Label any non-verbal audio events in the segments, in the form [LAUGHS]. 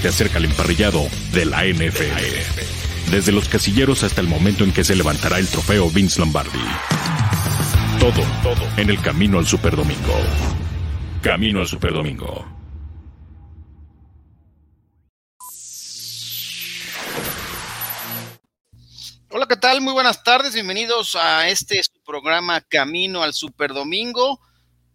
te acerca al emparrillado de la NFL. Desde los casilleros hasta el momento en que se levantará el trofeo Vince Lombardi. Todo, todo en el camino al Superdomingo. Camino al Superdomingo. Hola, ¿qué tal? Muy buenas tardes. Bienvenidos a este programa Camino al Superdomingo.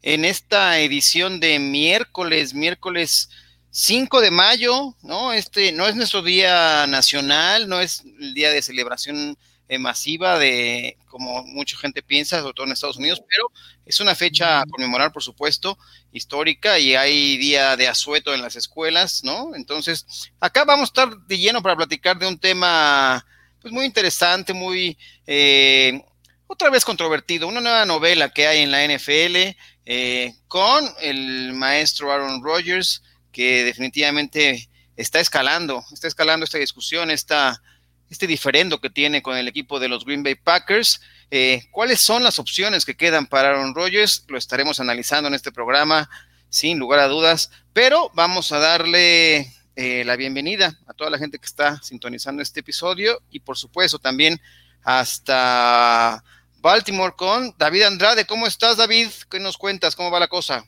En esta edición de miércoles, miércoles 5 de mayo, ¿no? Este no es nuestro día nacional, no es el día de celebración eh, masiva de, como mucha gente piensa, sobre todo en Estados Unidos, pero es una fecha a conmemorar, por supuesto, histórica y hay día de asueto en las escuelas, ¿no? Entonces, acá vamos a estar de lleno para platicar de un tema, pues muy interesante, muy, eh, otra vez controvertido, una nueva novela que hay en la NFL eh, con el maestro Aaron Rodgers, que definitivamente está escalando, está escalando esta discusión, esta, este diferendo que tiene con el equipo de los Green Bay Packers. Eh, ¿Cuáles son las opciones que quedan para Aaron Rodgers? Lo estaremos analizando en este programa, sin lugar a dudas, pero vamos a darle eh, la bienvenida a toda la gente que está sintonizando este episodio y por supuesto también hasta Baltimore con David Andrade. ¿Cómo estás, David? ¿Qué nos cuentas? ¿Cómo va la cosa?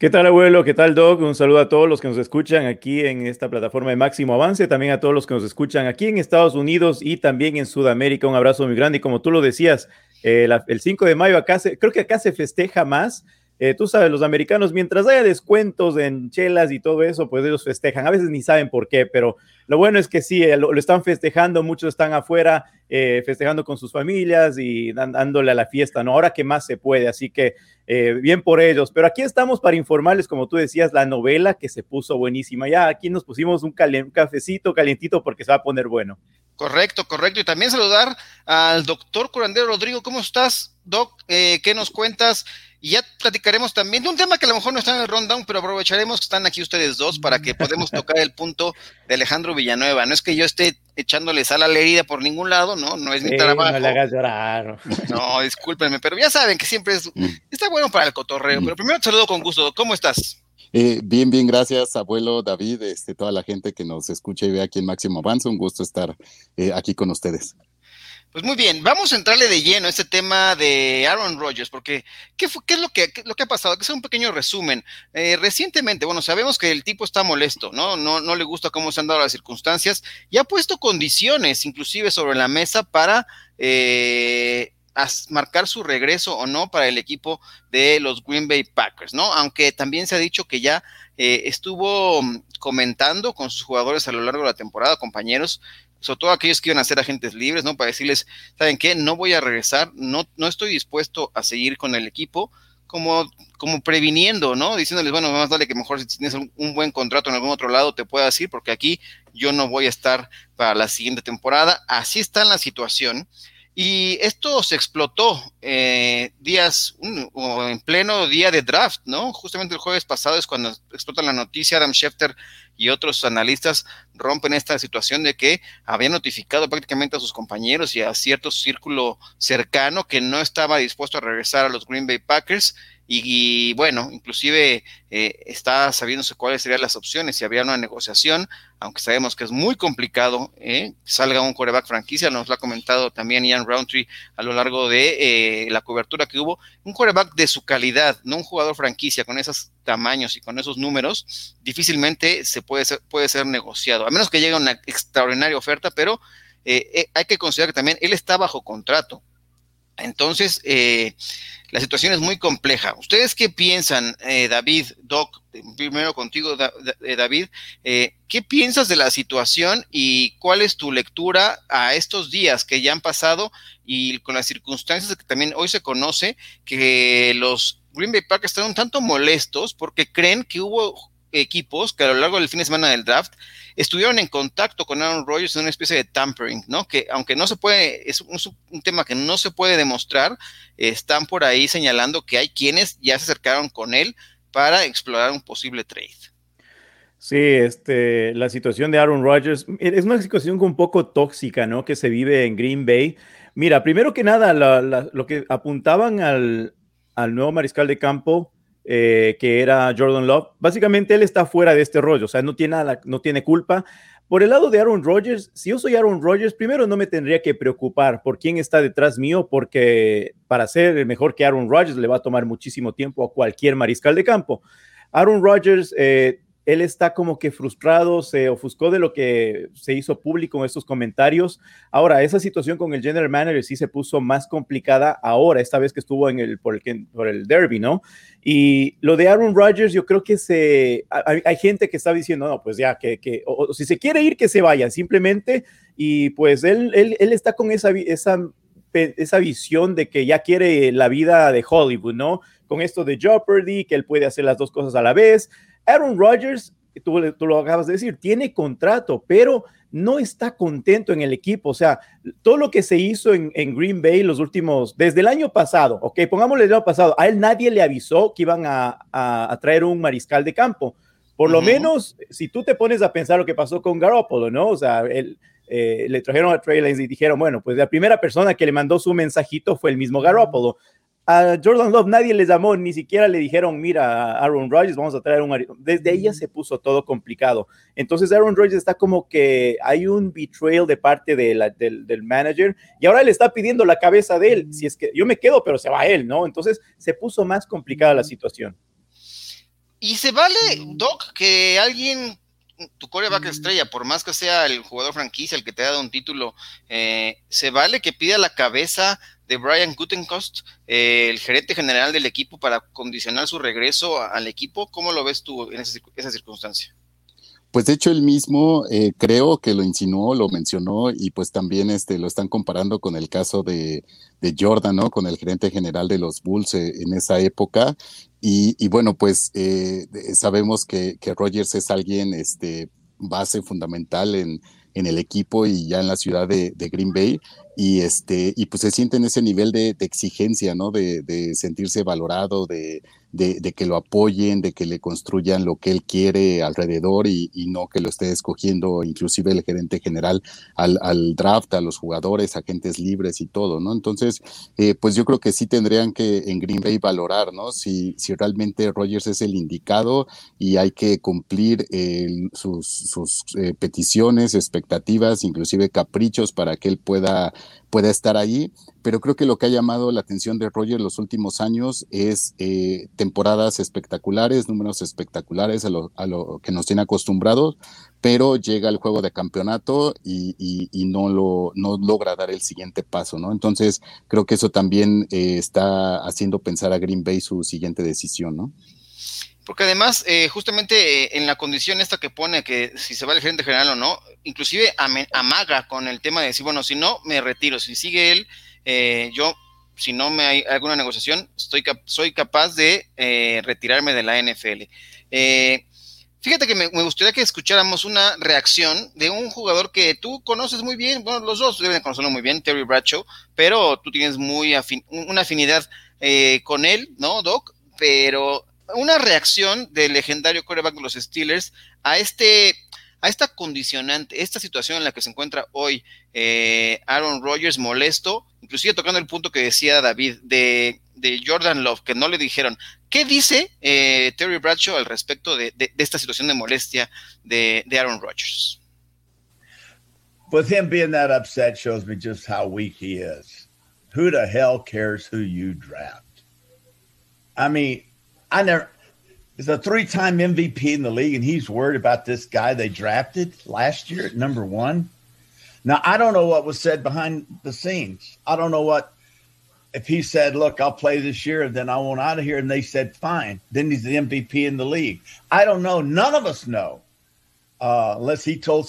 ¿Qué tal, abuelo? ¿Qué tal, Doc? Un saludo a todos los que nos escuchan aquí en esta plataforma de Máximo Avance, también a todos los que nos escuchan aquí en Estados Unidos y también en Sudamérica. Un abrazo muy grande. Y como tú lo decías, eh, el 5 de mayo acá se, creo que acá se festeja más. Eh, tú sabes, los americanos, mientras haya descuentos en chelas y todo eso, pues ellos festejan. A veces ni saben por qué, pero lo bueno es que sí, eh, lo, están festejando, muchos están afuera festejando con sus familias y dándole a la fiesta, ¿no? Ahora que más se puede, así que eh, bien por ellos. Pero aquí estamos para informarles, como tú decías, la novela que se puso buenísima. Ya aquí nos pusimos un, cafecito calientito porque se va a poner bueno. Correcto, correcto. Y también saludar al doctor Curandero Rodrigo. ¿Cómo estás, Doc? Eh, ¿Qué nos cuentas? Y ya platicaremos también de un tema que a lo mejor no está en el rundown, pero aprovecharemos que están aquí ustedes dos para que podamos tocar el punto de Alejandro Villanueva. No es que yo esté echándole sal a la herida por ningún lado, ¿no? No es mi trabajo. No le hagas llorar. No, discúlpenme, pero ya saben que siempre es, mm. está bueno para el cotorreo. Mm. Pero primero te saludo con gusto. ¿Cómo estás? Eh, bien, bien, gracias, abuelo David, este, toda la gente que nos escucha y ve aquí en Máximo Avance. Un gusto estar eh, aquí con ustedes. Pues muy bien, vamos a entrarle de lleno a este tema de Aaron Rodgers, porque ¿qué, qué es lo que, lo que ha pasado? Que sea un pequeño resumen. Eh, recientemente, bueno, sabemos que el tipo está molesto, ¿no? ¿no? No le gusta cómo se han dado las circunstancias y ha puesto condiciones, inclusive sobre la mesa, para eh, marcar su regreso o no para el equipo de los Green Bay Packers, ¿no? Aunque también se ha dicho que ya eh, estuvo comentando con sus jugadores a lo largo de la temporada, compañeros, sobre todo aquellos que iban a ser agentes libres, ¿no? Para decirles, ¿saben qué? No voy a regresar, no, no estoy dispuesto a seguir con el equipo, como, como previniendo, ¿no? Diciéndoles, bueno, más vale que mejor si tienes un, buen contrato en algún otro lado te puedas ir, porque aquí yo no voy a estar para la siguiente temporada. Así está la situación. Y esto se explotó eh, días, o en pleno día de draft, ¿no? Justamente el jueves pasado es cuando explota la noticia, Adam Schefter y otros analistas rompen esta situación de que habían notificado prácticamente a sus compañeros y a cierto círculo cercano que no estaba dispuesto a regresar a los Green Bay Packers y, bueno, inclusive eh, está sabiéndose cuáles serían las opciones, si habría una negociación, aunque sabemos que es muy complicado, ¿eh? salga un coreback franquicia, nos lo ha comentado también Ian Roundtree a lo largo de eh, la cobertura que hubo, un coreback de su calidad, no un jugador franquicia con esos tamaños y con esos números, difícilmente se puede ser, puede ser negociado, a menos que llegue una extraordinaria oferta, pero hay que considerar que también él está bajo contrato. Entonces, eh, la situación es muy compleja. ¿Ustedes qué piensan, eh, David, Doc? Primero contigo, eh, David. Eh, ¿Qué piensas de la situación y cuál es tu lectura a estos días que ya han pasado y con las circunstancias que también hoy se conoce que los Green Bay Packers están un tanto molestos porque creen que hubo equipos que a lo largo del fin de semana del draft estuvieron en contacto con Aaron Rodgers en una especie de tampering, ¿no? Que aunque no se puede, es un, tema que no se puede demostrar, están por ahí señalando que hay quienes ya se acercaron con él para explorar un posible trade. Sí, este, la situación de Aaron Rodgers es una situación un poco tóxica, ¿no? Que se vive en Green Bay. Mira, primero que nada, lo que apuntaban al, al nuevo mariscal de campo eh, que era Jordan Love. Básicamente él está fuera de este rollo, o sea, no tiene, no tiene culpa. Por el lado de Aaron Rodgers, si yo soy Aaron Rodgers, primero no me tendría que preocupar por quién está detrás mío, porque para ser mejor que Aaron Rodgers le va a tomar muchísimo tiempo a cualquier mariscal de campo. Aaron Rodgers eh, él está como que frustrado, se ofuscó de lo que se hizo público en estos comentarios. Ahora, esa situación con el general manager sí se puso más complicada ahora, esta vez que estuvo en el, por, el, por derby, ¿no? Y lo de Aaron Rodgers, yo creo que se, hay, gente que está diciendo, no, pues ya, que, que o, si se quiere ir, que se vaya, simplemente. Y pues él, él, él está con esa, esa, esa visión de que ya quiere la vida de Hollywood, ¿no? Con esto de Jeopardy, que él puede hacer las dos cosas a la vez Aaron Rodgers, tú, lo acabas de decir, tiene contrato, pero no está contento en el equipo. O sea, todo lo que se hizo en, Green Bay los últimos, desde el año pasado, ok, pongámosle el año pasado, a él nadie le avisó que iban a, traer un mariscal de campo. Por lo menos, si tú te pones a pensar lo que pasó con Garoppolo, ¿no? O sea, él, eh, le trajeron a Trey Lance y dijeron, bueno, pues la primera persona que le mandó su mensajito fue el mismo Garoppolo a Jordan Love nadie le llamó, ni siquiera le dijeron, mira, Aaron Rodgers, vamos a traer un... Desde ella se puso todo complicado. Entonces Aaron Rodgers está como que hay un betrayal de parte de del, del, manager y ahora le está pidiendo la cabeza de él. Si es que yo me quedo, pero se va él, ¿no? Entonces se puso más complicada la situación. Y se vale, Doc, que alguien tu coreback estrella, por más que sea el jugador franquicia el que te ha dado un título, eh, se vale que pida la cabeza de Brian Gutenkost, eh, el gerente general del equipo, para condicionar su regreso al equipo. ¿Cómo lo ves tú en esa, circunstancia? Pues de hecho él mismo eh, creo que lo insinuó, lo mencionó y pues también este, lo están comparando con el caso de, Jordan, ¿no? Con el gerente general de los Bulls eh, en esa época. Y, bueno, pues sabemos que, que, Rogers es alguien, este, base fundamental en, en el equipo y ya en la ciudad de, Green Bay y este y pues se siente en ese nivel de, exigencia no de, sentirse valorado de, de, que lo apoyen, de que le construyan lo que él quiere alrededor y, no que lo esté escogiendo inclusive el gerente general al, draft, a los jugadores, agentes libres y todo, ¿no? Entonces, eh, pues yo creo que sí tendrían que en Green Bay valorar, ¿no? Si, si realmente Rogers es el indicado y hay que cumplir sus, sus eh, peticiones, expectativas, inclusive caprichos para que él pueda pueda estar ahí, pero creo que lo que ha llamado la atención de Roger los últimos años es eh, temporadas espectaculares, números espectaculares a lo, a lo, que nos tiene acostumbrados, pero llega el juego de campeonato y, y, no, lo, no logra dar el siguiente paso, ¿no? Entonces, creo que eso también eh, está haciendo pensar a Green Bay su siguiente decisión, ¿no? Porque además, eh, justamente eh, en la condición esta que pone que si se va el gerente general o no, inclusive amaga con el tema de decir, bueno, si no, me retiro. Si sigue él, eh, yo, si no me hay alguna negociación, estoy soy capaz de retirarme de la NFL. fíjate que me, gustaría que escucháramos una reacción de un jugador que tú conoces muy bien, bueno, los dos deben conocerlo muy bien, Terry Bradshaw, pero tú tienes muy una afinidad con él, ¿no, Doc? Pero una reacción del legendario coreback de los Steelers a este a esta condicionante, esta situación en la que se encuentra hoy eh, Aaron Rodgers molesto, inclusive tocando el punto que decía David de, Jordan Love, que no le dijeron. ¿Qué dice eh, Terry Bradshaw al respecto de, esta situación de molestia de, de Aaron Rodgers? With him being that upset shows me just how weak he is. Who the hell cares who you draft? I mean, I never. Is a three-time MVP in the league, and he's worried about this guy they drafted last year at number one. Now I don't know what was said behind the scenes. I don't know what if he said, "Look, I'll play this year, and then I want out of here," and they said, "Fine." Then he's the MVP in the league. I don't know. None of us know, uh, unless he told.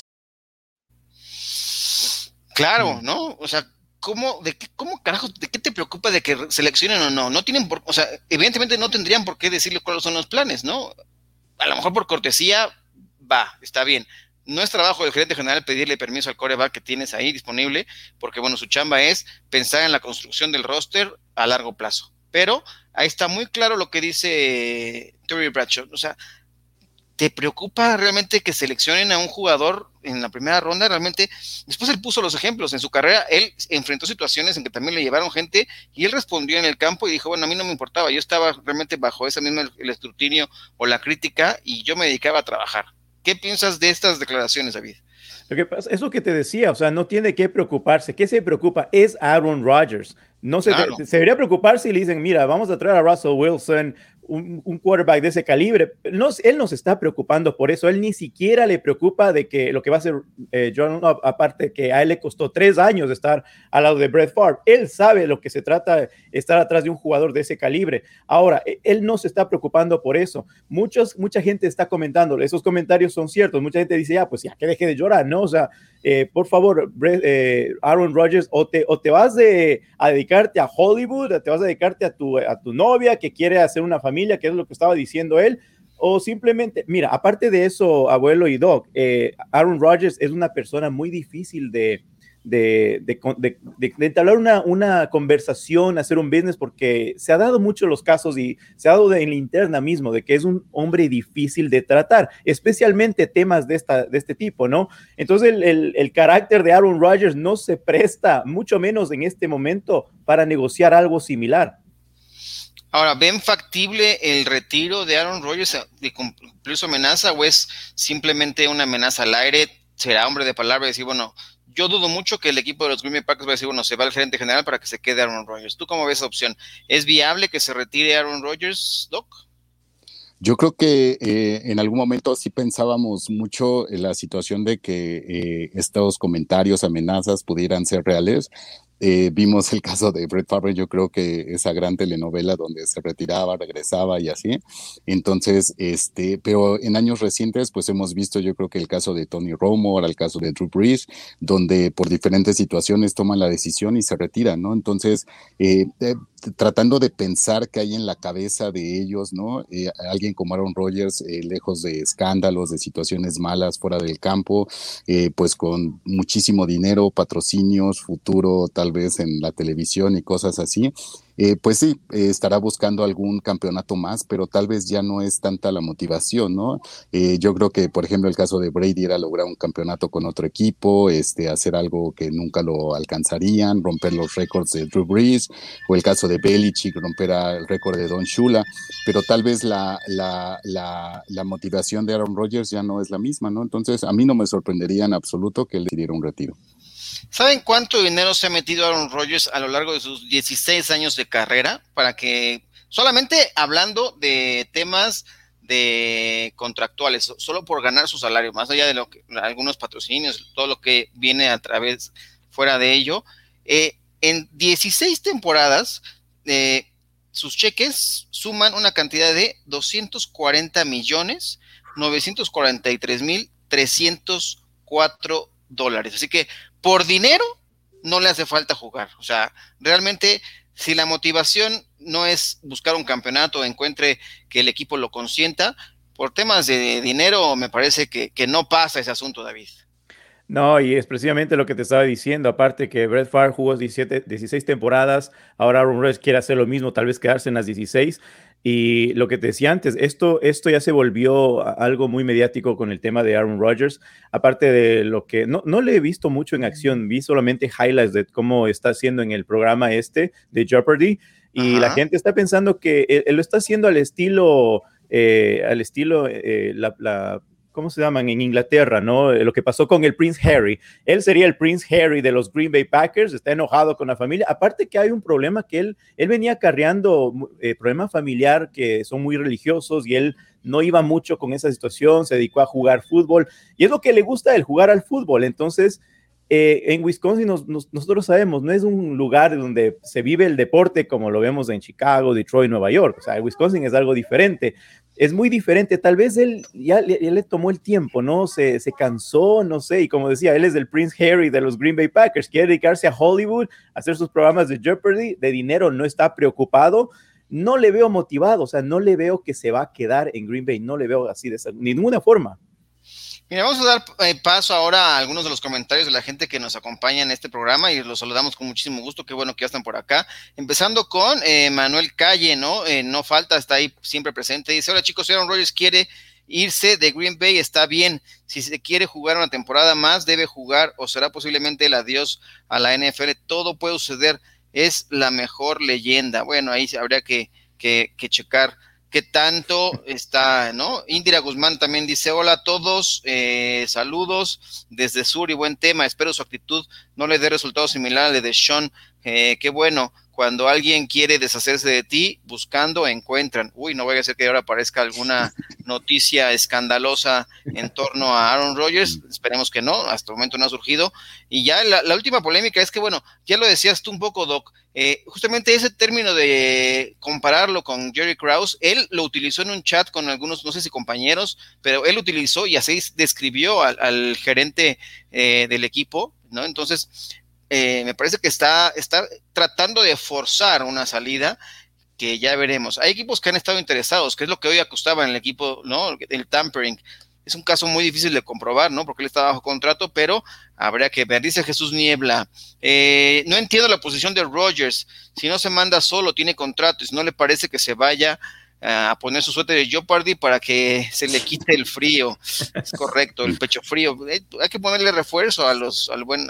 Claro, ¿no? O sea, ¿cómo, de qué, cómo carajo, de qué te preocupa de que seleccionen o no? No tienen por, o sea, evidentemente no tendrían por qué decirle cuáles son los planes, ¿no? A lo mejor por cortesía, va, está bien. No es trabajo del gerente general pedirle permiso al coreback que tienes ahí disponible, porque bueno, su chamba es pensar en la construcción del roster a largo plazo. Pero ahí está muy claro lo que dice Terry Bradshaw. O sea, ¿Te preocupa realmente que seleccionen a un jugador en la primera ronda? Realmente, después él puso los ejemplos. En su carrera, él enfrentó situaciones en que también le llevaron gente y él respondió en el campo y dijo, bueno, a mí no me importaba, yo estaba realmente bajo ese mismo el escrutinio o la crítica y yo me dedicaba a trabajar. ¿Qué piensas de estas declaraciones, David? Lo que pasa, eso que te decía, o sea, no tiene que preocuparse. ¿Qué se preocupa? Es Aaron Rodgers. No se, se, debería preocupar si le dicen, mira, vamos a traer a Russell Wilson, un, quarterback de ese calibre. No, él no se está preocupando por eso. Él ni siquiera le preocupa de que lo que va a hacer eh, John, aparte que a él le costó tres años estar al lado de Brett Favre. Él sabe lo que se trata, estar atrás de un jugador de ese calibre. Ahora, e, él no se está preocupando por eso. Muchos, mucha gente está comentando, esos comentarios son ciertos. Mucha gente dice, ya, pues ya que deje de llorar, ¿no? O sea, eh, por favor, eh, Aaron Rodgers, o te, o te vas de, a dedicarte a Hollywood, o te vas a dedicarte a tu, a tu novia que quiere hacer una familia, que es lo que estaba diciendo él, o simplemente, mira, aparte de eso, abuelo y Doc, eh, Aaron Rodgers es una persona muy difícil de, de, de, entablar una, una, conversación, hacer un business, porque se ha dado mucho los casos y se ha dado en la interna mismo de que es un hombre difícil de tratar, especialmente temas de, esta, de este tipo, ¿no? Entonces el, el, carácter de Aaron Rodgers no se presta, mucho menos en este momento, para negociar algo similar. Ahora, ¿ven factible el retiro de Aaron Rodgers de cumplir su amenaza o es simplemente una amenaza al aire? ¿Será hombre de palabra y decir, bueno, yo dudo mucho que el equipo de los Green Bay Packers va a decir, bueno, se va al gerente general para que se quede Aaron Rodgers. ¿Tú cómo ves esa opción? ¿Es viable que se retire Aaron Rodgers, Doc? Yo creo que eh, en algún momento sí pensábamos mucho en la situación de que eh, estos comentarios, amenazas pudieran ser reales, eh, vimos el caso de Brett Favre, yo creo que esa gran telenovela donde se retiraba, regresaba y así. Entonces, este, pero en años recientes, pues hemos visto, yo creo que el caso de Tony Romo, el caso de Drew Brees, donde por diferentes situaciones toman la decisión y se retiran, ¿no? Entonces, eh, eh, tratando de pensar qué hay en la cabeza de ellos, ¿no? alguien como Aaron Rodgers, lejos de escándalos, de situaciones malas fuera del campo, pues con muchísimo dinero, patrocinios, futuro, tal vez en la televisión y cosas así, eh, pues sí, eh, estará buscando algún campeonato más, pero tal vez ya no es tanta la motivación, ¿no? Eh, yo creo que, por ejemplo, el caso de Brady era lograr un campeonato con otro equipo, este, hacer algo que nunca lo alcanzarían, romper los récords de Drew Brees, o el caso de Belichick, romper el récord de Don Shula, pero tal vez la, la, la, la, motivación de Aaron Rodgers ya no es la misma, ¿no? Entonces, a mí no me sorprendería en absoluto que él le diera un retiro. ¿Saben cuánto dinero se ha metido Aaron Rodgers a lo largo de sus 16 años de carrera? Para que, solamente hablando de temas de contractuales, solo por ganar su salario, más allá de lo que algunos patrocinios, todo lo que viene a través fuera de ello, eh, en 16 temporadas, eh, sus cheques suman una cantidad de 240 millones 943 mil 304 dólares. Así que por dinero no le hace falta jugar. O sea, realmente si la motivación no es buscar un campeonato, encuentre que el equipo lo consienta, por temas de dinero me parece que, no pasa ese asunto, David. No, y es precisamente lo que te estaba diciendo. Aparte que Brett Favre jugó 17, 16 temporadas, ahora Aaron Rodgers quiere hacer lo mismo, tal vez quedarse en las 16. Y lo que te decía antes, esto, esto ya se volvió algo muy mediático con el tema de Aaron Rodgers, aparte de lo que no, no le he visto mucho en acción, vi solamente highlights de cómo está haciendo en el programa este de Jeopardy y la gente está pensando que él, lo está haciendo al estilo, eh, al estilo, eh, la, la ¿cómo se llaman? En Inglaterra, ¿no? Eh, lo que pasó con el Prince Harry. Él sería el Prince Harry de los Green Bay Packers, está enojado con la familia. Aparte que hay un problema que él, él venía acarreando, eh, problema familiar que son muy religiosos y él no iba mucho con esa situación, se dedicó a jugar fútbol y es lo que le gusta el jugar al fútbol. Entonces, eh, en Wisconsin nosotros sabemos, no es un lugar donde se vive el deporte como lo vemos en Chicago, Detroit, Nueva York. O sea, Wisconsin es algo diferente es muy diferente. Tal vez él ya, le tomó el tiempo, ¿no? Se, cansó, no sé. Y como decía, él es el Prince Harry de los Green Bay Packers. Quiere dedicarse a Hollywood, hacer sus programas de Jeopardy. De dinero no está preocupado. No le veo motivado, o sea, no le veo que se va a quedar en Green Bay. No le veo así de ninguna forma. Mira, vamos a dar eh, paso ahora a algunos de los comentarios de la gente que nos acompaña en este programa y los saludamos con muchísimo gusto. Qué bueno que ya están por acá. Empezando con eh, Manuel Calle, ¿no? Eh, no falta, está ahí siempre presente. Dice: Hola chicos, Aaron Rodgers quiere irse de Green Bay está bien. Si se quiere jugar una temporada más, debe jugar o será posiblemente el adiós a la NFL. Todo puede suceder. Es la mejor leyenda. Bueno, ahí habría que, que, que checar qué tanto está, ¿no? Indira Guzmán también dice, hola a todos, eh, saludos desde Sur y buen tema, espero su actitud no le dé resultado similar al de Sean, eh, qué bueno, cuando alguien quiere deshacerse de ti, buscando, encuentran. Uy, no vaya a ser que ahora aparezca alguna [LAUGHS] noticia escandalosa en torno a Aaron Rodgers. Esperemos que no, hasta el momento no ha surgido. Y ya la, última polémica es que, bueno, ya lo decías tú un poco, Doc, eh, justamente ese término de compararlo con Jerry Krause, él lo utilizó en un chat con algunos, no sé si compañeros, pero él utilizó y así describió al, gerente eh, del equipo, ¿no? Entonces, eh, me parece que está, está tratando de forzar una salida que ya veremos. Hay equipos que han estado interesados, que es lo que hoy acostaba en el equipo, ¿no? El tampering. Es un caso muy difícil de comprobar, ¿no? Porque él está bajo contrato, pero habría que ver. Dice Jesús Niebla. Eh, no entiendo la posición de Rogers. Si no se manda solo, tiene contrato. Si no le parece que se vaya a poner su suéter de Jeopardy para que se le quite el frío. Es correcto, el pecho frío. Eh, hay que ponerle refuerzo a los, al buen,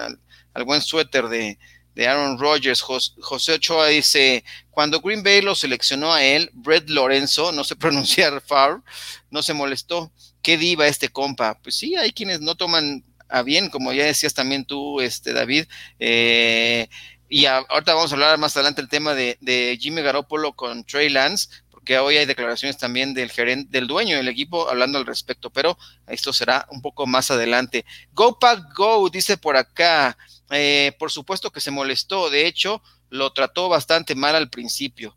buen suéter de, Aaron Rodgers. José Ochoa dice, cuando Green Bay lo seleccionó a él, Brett Lorenzo, no sé [LAUGHS] pronunciar far, no se molestó. ¿Qué diva este compa? Pues sí, hay quienes no toman a bien, como ya decías también tú, este David. Eh, y ahorita vamos a hablar más adelante el tema de, de Jimmy Garoppolo con Trey Lance, porque hoy hay declaraciones también del gerente, del dueño del equipo hablando al respecto, pero esto será un poco más adelante. Go Pack Go, dice por acá. Eh, por supuesto que se molestó, de hecho, lo trató bastante mal al principio.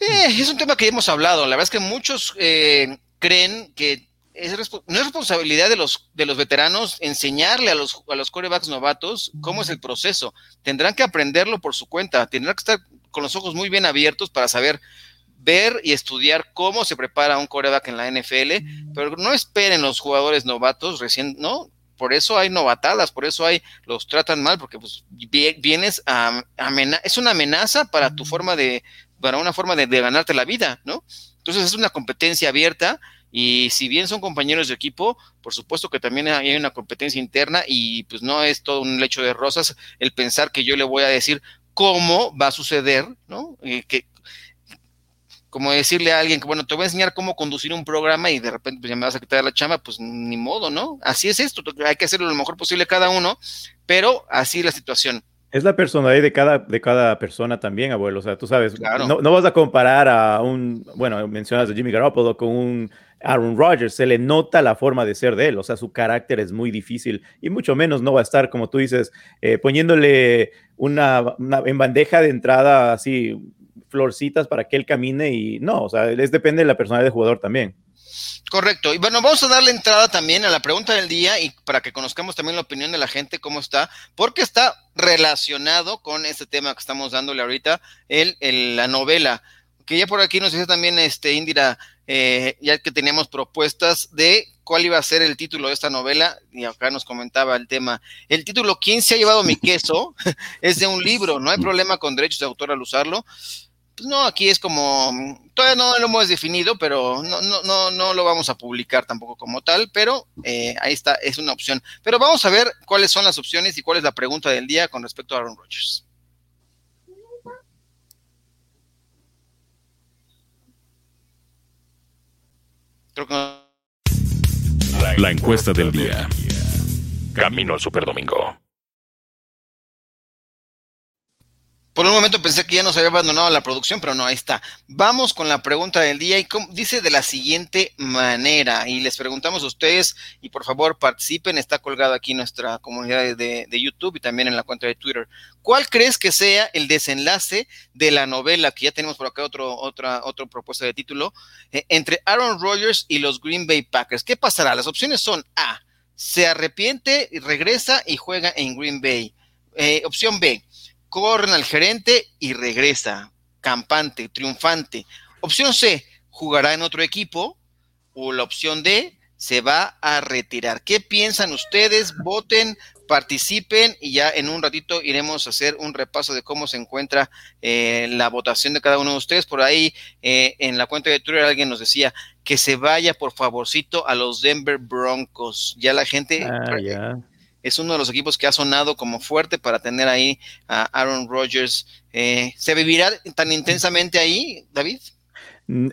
Eh, es un tema que hemos hablado, la verdad es que muchos eh, creen que es no es responsabilidad de los, de los veteranos enseñarle a los, a los corebacks novatos cómo es el proceso. Tendrán que aprenderlo por su cuenta, tendrán que estar con los ojos muy bien abiertos para saber ver y estudiar cómo se prepara un coreback en la NFL, pero no esperen los jugadores novatos recién, ¿no? Por eso hay novatadas, por eso hay, los tratan mal, porque pues vienes a, es una amenaza para tu forma de, para una forma de, ganarte la vida, ¿no? Entonces es una competencia abierta y si bien son compañeros de equipo, por supuesto que también hay una competencia interna y pues no es todo un lecho de rosas el pensar que yo le voy a decir cómo va a suceder, ¿no? Eh, que, como decirle a alguien que, bueno, te voy a enseñar cómo conducir un programa y de repente pues, ya me vas a quitar la chamba, pues ni modo, ¿no? Así es esto, hay que hacerlo lo mejor posible cada uno, pero así es la situación. Es la personalidad de cada, de cada persona también, abuelo. O sea, tú sabes, no, no, vas a comparar a un, bueno, mencionas a Jimmy Garoppolo con un Aaron Rodgers. Se le nota la forma de ser de él. O sea, su carácter es muy difícil y mucho menos no va a estar, como tú dices, eh, poniéndole una, una, en bandeja de entrada así florcitas para que él camine y no, o sea, es depende de la personalidad del jugador también. Correcto. Y bueno, vamos a darle entrada también a la pregunta del día y para que conozcamos también la opinión de la gente, cómo está, porque está relacionado con este tema que estamos dándole ahorita, el, la novela. Que ya por aquí nos dice también este Indira, eh, ya que teníamos propuestas de cuál iba a ser el título de esta novela, y acá nos comentaba el tema. El título, ¿Quién se ha llevado mi queso? [LAUGHS] es de un libro, no hay problema con derechos de autor al usarlo pues no, aquí es como, todavía no lo hemos definido, pero no, no, no, no lo vamos a publicar tampoco como tal, pero eh, ahí está, es una opción. Pero vamos a ver cuáles son las opciones y cuál es la pregunta del día con respecto a Aaron Rodgers. La encuesta del día. Camino al Superdomingo. Por un momento pensé que ya nos había abandonado la producción, pero no, ahí está. Vamos con la pregunta del día y dice de la siguiente manera. Y les preguntamos a ustedes y por favor participen. Está colgado aquí nuestra comunidad de, YouTube y también en la cuenta de Twitter. ¿Cuál crees que sea el desenlace de la novela que ya tenemos por acá otro, otra, otra propuesta de título eh, entre Aaron Rodgers y los Green Bay Packers? ¿Qué pasará? Las opciones son A. Se arrepiente regresa y juega en Green Bay. Eh, opción B corren al gerente y regresa, campante, triunfante. Opción C, jugará en otro equipo. O la opción D, se va a retirar. ¿Qué piensan ustedes? Voten, participen y ya en un ratito iremos a hacer un repaso de cómo se encuentra eh, la votación de cada uno de ustedes. Por ahí eh, en la cuenta de Twitter alguien nos decía, que se vaya por favorcito a los Denver Broncos. Ya la gente Ah, es uno de los equipos que ha sonado como fuerte para tener ahí a Aaron Rodgers. Eh, ¿Se vivirá tan intensamente ahí, David?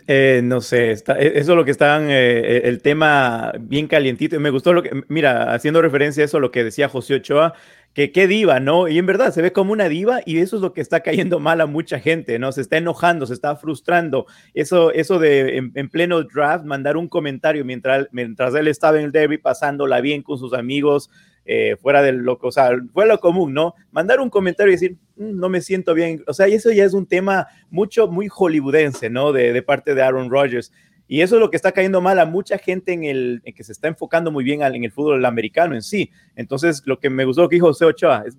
Eh, no sé, está, e, eso es lo que están, eh, el tema bien calientito. Me gustó lo que, mira, haciendo referencia a eso, lo que decía José Ochoa, que qué diva, ¿no? Y en verdad se ve como una diva y eso es lo que está cayendo mal a mucha gente, ¿no? Se está enojando, se está frustrando. Eso, eso de en, en pleno draft mandar un comentario mientras, mientras él estaba en el derby pasándola bien con sus amigos, eh, fuera de lo, o sea, fuera lo común, ¿no? Mandar un comentario y decir, mm, no me siento bien, o sea, y eso ya es un tema mucho, muy hollywoodense, ¿no? De, parte de Aaron Rodgers. Y eso es lo que está cayendo mal a mucha gente en el que se está enfocando muy bien en el fútbol americano en sí. Entonces, lo que me gustó que dijo José Ochoa, es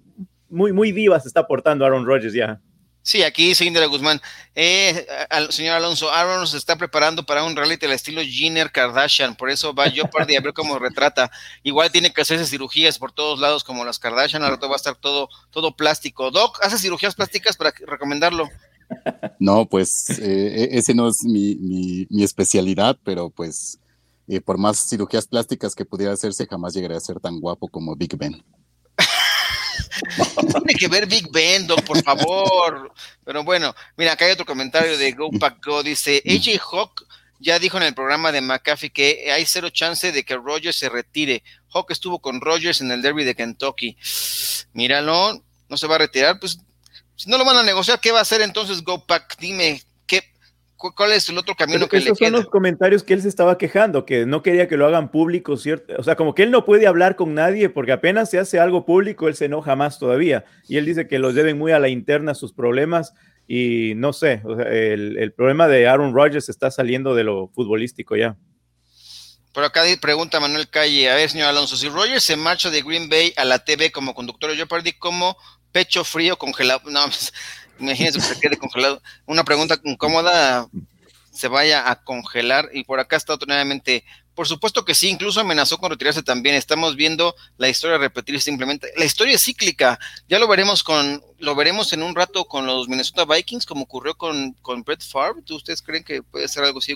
muy, muy viva se está aportando Aaron Rodgers ya. Sí, aquí dice Indra Guzmán. Eh, al señor Alonso, Aaron se está preparando para un reality del estilo Jenner Kardashian, por eso va Jeopardy a ver cómo retrata. Igual tiene que hacerse cirugías por todos lados como las Kardashian, ahora va a estar todo, todo plástico. Doc, ¿hace cirugías plásticas para recomendarlo? [LAUGHS] No, pues eh, ese no es mi, mi, mi especialidad, pero pues eh, por más cirugías plásticas que pudiera hacerse, jamás llegaría a ser tan guapo como Big Ben. [LAUGHS] Tiene que ver Big Ben, por favor. Pero bueno, mira, acá hay otro comentario de Go Pack Go. Dice, AJ Hawk ya dijo en el programa de McAfee que hay cero chance de que Rogers se retire. Hawk estuvo con Rogers en el derby de Kentucky. Míralo, no se va a retirar. Pues si no lo van a negociar, ¿qué va a hacer entonces Go Pack? Dime, ¿qué, ¿cuál es el otro camino Pero que esos le queda? son los comentarios que él se estaba quejando, que no quería que lo hagan público, ¿cierto? O sea, como que él no puede hablar con nadie porque apenas se hace algo público, él se enoja más todavía. Y él dice que los deben muy a la interna sus problemas y no sé, o sea, el, el, problema de Aaron Rodgers está saliendo de lo futbolístico ya. Por acá pregunta Manuel Calle, a ver, señor Alonso, si Rodgers se marcha de Green Bay a la TV como conductor de Jeopardy, como pecho frío congelado, [LAUGHS] no, imagínense que se quede congelado. Una pregunta incómoda, se vaya a congelar. Y por acá está nuevamente, por supuesto que sí, incluso amenazó con retirarse también. Estamos viendo la historia repetir simplemente. La historia es cíclica. Ya lo veremos con, lo veremos en un rato con los Minnesota Vikings, como ocurrió con, con Brett Favre. ¿Ustedes creen que puede ser algo así?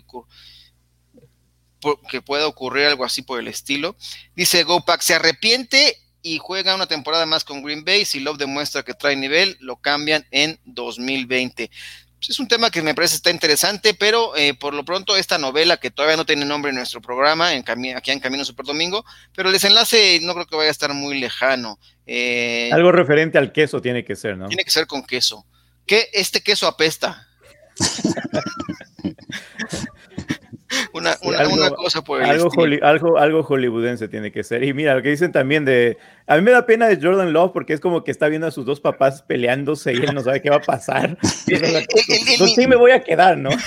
que pueda ocurrir algo así por el estilo. Dice GoPack, se arrepiente y juega una temporada más con Green Bay. Si Love demuestra que trae nivel, lo cambian en 2020. Es un tema que me parece está interesante, pero eh, por lo pronto esta novela que todavía no tiene nombre en nuestro programa, en aquí en Camino Super Domingo, pero el desenlace no creo que vaya a estar muy lejano. Eh, Algo referente al queso tiene que ser, ¿no? Tiene que ser con queso. Que este queso apesta. [LAUGHS] Una, una, algo, una cosa por el algo, holly- algo, algo hollywoodense tiene que ser. Y mira, lo que dicen también de... A mí me da pena de Jordan Love porque es como que está viendo a sus dos papás peleándose y él no sabe qué va a pasar. [LAUGHS] Entonces, [LAUGHS] pues sí me voy a quedar, ¿no? [LAUGHS]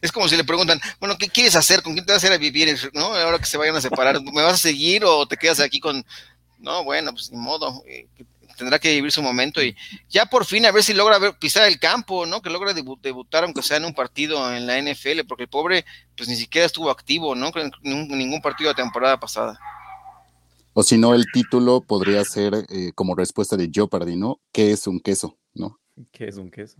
Es como si le preguntan, bueno, ¿qué quieres hacer? ¿Con quién te vas a ir a vivir? ¿No? Ahora que se vayan a separar, ¿me vas a seguir o te quedas aquí con.? No, bueno, pues ni modo. Tendrá que vivir su momento y ya por fin a ver si logra ver- pisar el campo, ¿no? Que logra debu- debutar, aunque sea en un partido en la NFL, porque el pobre, pues ni siquiera estuvo activo, ¿no? En ningún, partido de temporada pasada. O si no, el título podría ser eh, como respuesta de Jeopardy, ¿no? ¿Qué es un queso? ¿No? ¿Qué es un queso?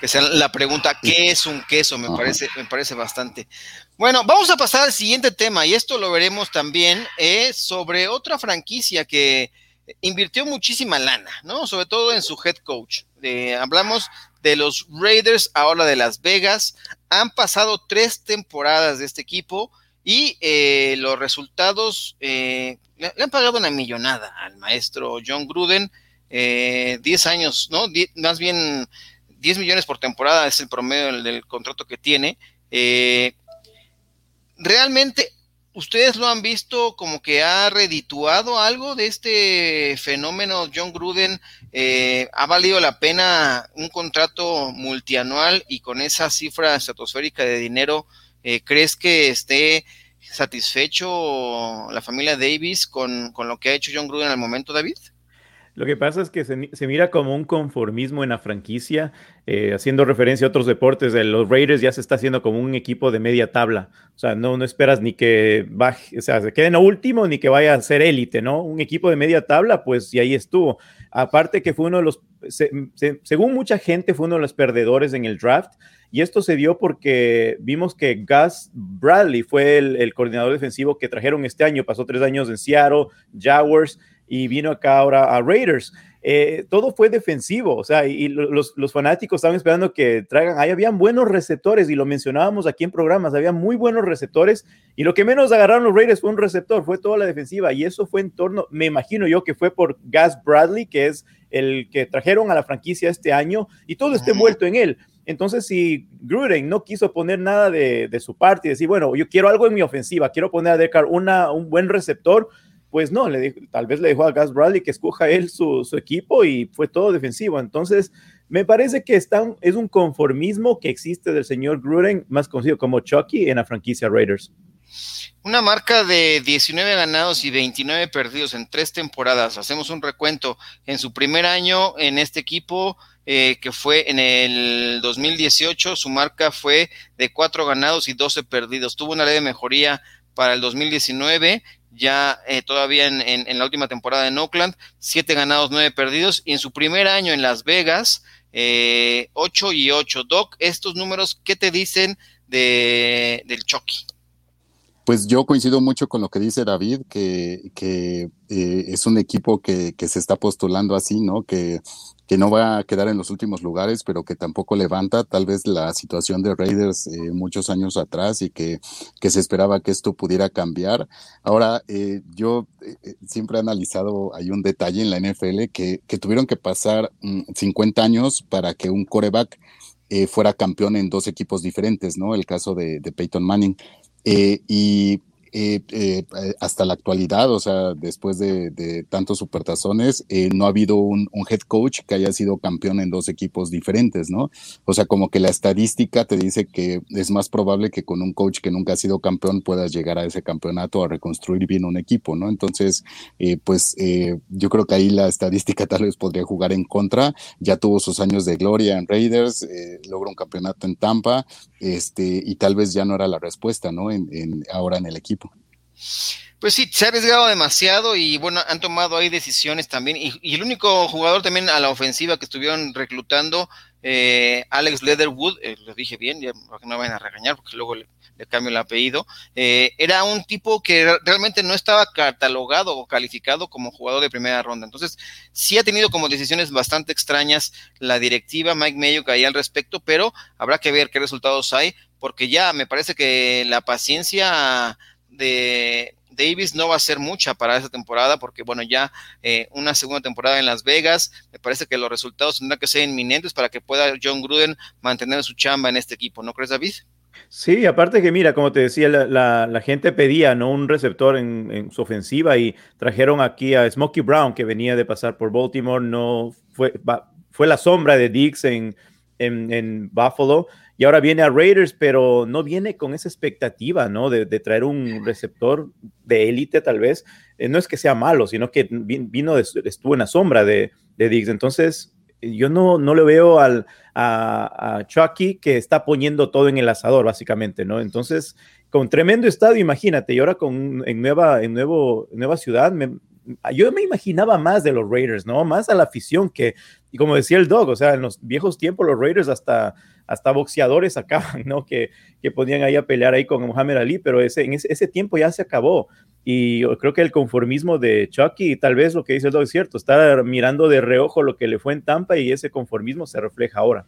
que sea la pregunta, ¿qué es un queso? Me parece, me parece bastante. Bueno, vamos a pasar al siguiente tema, y esto lo veremos también eh, sobre otra franquicia que invirtió muchísima lana, ¿no? Sobre todo en su head coach. Eh, hablamos de los Raiders, ahora de Las Vegas. Han pasado tres temporadas de este equipo y eh, los resultados eh, le, han pagado una millonada al maestro John Gruden. eh, 10 años, ¿no? Más bien 10 millones por temporada es el promedio del, del contrato que tiene. Realmente, ¿ustedes lo han visto como que ha redituado algo de este fenómeno John Gruden? Eh, ¿Ha valido la pena un contrato multianual y con esa cifra estratosférica de dinero, eh, crees que esté satisfecho la familia Davis con, con lo que ha hecho John Gruden al momento, David? Lo que pasa es que se, mira como un conformismo en la franquicia, eh, haciendo referencia a otros deportes. De los Raiders ya se está haciendo como un equipo de media tabla. O sea, no, no esperas ni que baje, o sea, se quede en último ni que vaya a ser élite, ¿no? Un equipo de media tabla, pues y ahí estuvo. Aparte que fue uno de los, según mucha gente, fue uno de los perdedores en el draft. Y esto se dio porque vimos que Gus Bradley fue el, el coordinador defensivo que trajeron este año. Pasó tres años en Seattle, Jaguars y vino acá ahora a Raiders. Eh, todo fue defensivo, o sea, y los, los, fanáticos estaban esperando que traigan, ahí habían buenos receptores y lo mencionábamos aquí en programas, había muy buenos receptores y lo que menos agarraron los Raiders fue un receptor, fue toda la defensiva y eso fue en torno, me imagino yo que fue por Gus Bradley, que es el que trajeron a la franquicia este año y todo está envuelto en él. Entonces, si Gruden no quiso poner nada de, de, su parte y decir, bueno, yo quiero algo en mi ofensiva, quiero poner a Decar una, un buen receptor, pues no, le dijo, tal vez le dijo a Gus Bradley que escoja él su, equipo y fue todo defensivo. Entonces, me parece que están, es un conformismo que existe del señor Gruden, más conocido como Chucky, en la franquicia Raiders. Una marca de 19 ganados y 29 perdidos en tres temporadas. Hacemos un recuento. En su primer año en este equipo, eh, que fue en el 2018, su marca fue de 4 ganados y 12 perdidos. Tuvo una leve mejoría para el 2019 ya eh, todavía en, la última temporada en Oakland, siete ganados, nueve perdidos, y en su primer año en Las Vegas, eh, ocho y ocho. Doc, estos números, ¿qué te dicen de, del Chucky? Pues yo coincido mucho con lo que dice David, que, que eh, es un equipo que, que, se está postulando así, ¿no? Que que no va a quedar en los últimos lugares, pero que tampoco levanta tal vez la situación de Raiders eh, muchos años atrás y que, que, se esperaba que esto pudiera cambiar. Ahora, eh, yo eh, siempre he analizado, hay un detalle en la NFL que, que tuvieron que pasar 50 mm, años para que un coreback fuera campeón en dos equipos diferentes, ¿no? El caso de, de Peyton Manning. y eh, eh, hasta la actualidad, o sea, después de, tantos supertazones, eh, no ha habido un, head coach que haya sido campeón en dos equipos diferentes, ¿no? O sea, como que la estadística te dice que es más probable que con un coach que nunca ha sido campeón puedas llegar a ese campeonato a reconstruir bien un equipo, ¿no? Entonces, pues yo creo que ahí la estadística [LAUGHS] tal vez podría jugar en contra. Ya tuvo sus años de gloria en Raiders, logró un campeonato en Tampa, este, y tal vez ya no era la respuesta, ¿no? en, ahora en el equipo. Pues sí, se ha arriesgado demasiado y bueno, han tomado ahí decisiones también. Y, el único jugador también a la ofensiva que estuvieron reclutando, eh, Alex Leatherwood, eh, lo dije bien, ya que no vayan a regañar porque luego le, cambio el apellido, eh, era un tipo que realmente no estaba catalogado o calificado como jugador de primera ronda. Entonces, sí ha tenido como decisiones bastante extrañas la directiva, Mike Mayo ahí al respecto, pero habrá que ver qué resultados hay, porque ya me parece que la paciencia de Davis no va a ser mucha para esa temporada, porque bueno, ya eh, una segunda temporada en Las Vegas, me parece que los resultados tendrán que ser inminentes para que pueda John Gruden mantener su chamba en este equipo, ¿no crees, David? Sí, aparte que mira, como te decía, la, gente pedía ¿no? un receptor en, su ofensiva y trajeron aquí a Smokey Brown, que venía de pasar por Baltimore, no fue, fue la sombra de Dix en, en, en Buffalo y ahora viene a Raiders, pero no viene con esa expectativa, ¿no? De, traer un receptor de élite, tal vez. Eh, no es que sea malo, sino que vino, estuvo en la sombra de, de Diggs. Entonces, yo no, no le veo al, a, Chucky que está poniendo todo en el asador, básicamente, ¿no? Entonces, con tremendo estado, imagínate, y ahora con, en, nueva, en nuevo, nueva ciudad, yo me imaginaba más de los Raiders, ¿no? Más a la afición que, y como decía el Dog, o sea, en los viejos tiempos los Raiders hasta hasta boxeadores [LAUGHS] acaban, ¿no? Que, que podían ahí a pelear ahí con Muhammad Ali, pero ese, en ese, tiempo ya se acabó. Y yo creo que el conformismo de Chucky, tal vez lo que dice el es cierto, está mirando de reojo lo que le fue en Tampa y ese conformismo se refleja ahora.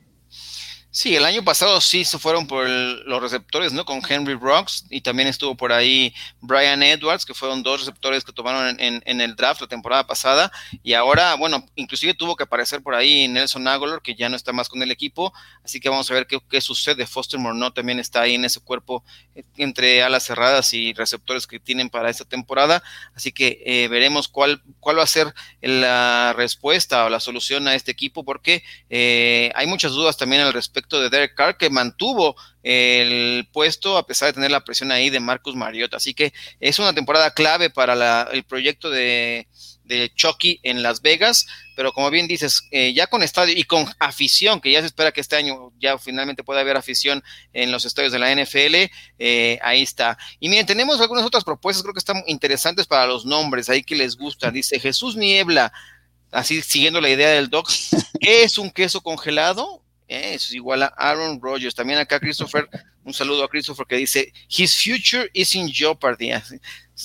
Sí, el año pasado sí se fueron por los receptores, ¿no? Con Henry Brooks y también estuvo por ahí Brian Edwards, que fueron dos receptores que tomaron en, el draft la temporada pasada. Y ahora, bueno, inclusive tuvo que aparecer por ahí Nelson Aguilar, que ya no está más con el equipo. Así que vamos a ver qué, qué sucede. Foster no también está ahí en ese cuerpo eh, entre alas cerradas y receptores que tienen para esta temporada. Así que eh, veremos cuál, cuál va a ser la respuesta o la solución a este equipo, porque eh, hay muchas dudas también al respecto de Derek Carr, que mantuvo el puesto a pesar de tener la presión ahí de Marcus Mariota. Así que es una temporada clave para el proyecto de, Chucky en Las Vegas, pero como bien dices, eh, ya con estadio y con afición, que ya se espera que este año ya finalmente pueda haber afición en los estadios de la NFL, eh, ahí está. Y miren, tenemos algunas otras propuestas, creo que están interesantes para los nombres, ahí que les gusta. Dice Jesús Niebla, así siguiendo la idea del doc, [LAUGHS] ¿qué es un queso congelado? Eso es igual a Aaron Rodgers. También acá Christopher, un saludo a Christopher que dice, His future is in jeopardy.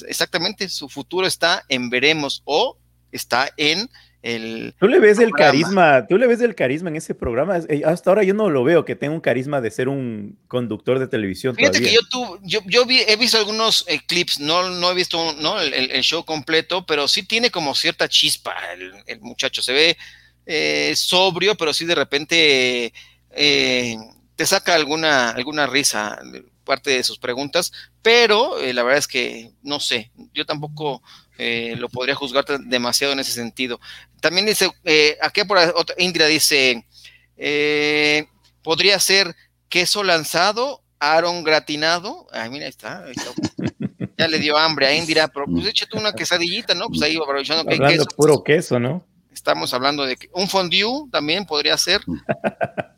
Exactamente, su futuro está en veremos o está en el... Tú le ves el carisma, tú le ves el carisma en ese programa. Eh, hasta ahora yo no lo veo que tenga un carisma de ser un conductor de televisión. Fíjate que yo, yo, he visto algunos eh, clips, no, no he visto ¿no? El, show completo, pero sí tiene como cierta chispa el, muchacho. Se ve eh, sobrio, pero sí de repente te saca alguna, alguna risa parte de sus preguntas, pero la verdad es que no sé, yo tampoco eh, lo podría juzgar demasiado en ese sentido. También dice, eh, aquí por otra, Indra dice, eh, podría ser queso lanzado, Aaron gratinado. Ay, mira, ahí está. Ya le dio hambre a Indira, pero pues échate una [LAUGHS] quesadillita, ¿no? Pues ahí aprovechando que hay queso. puro queso, ¿no? Estamos hablando de que un fondue también podría ser. [LAUGHS]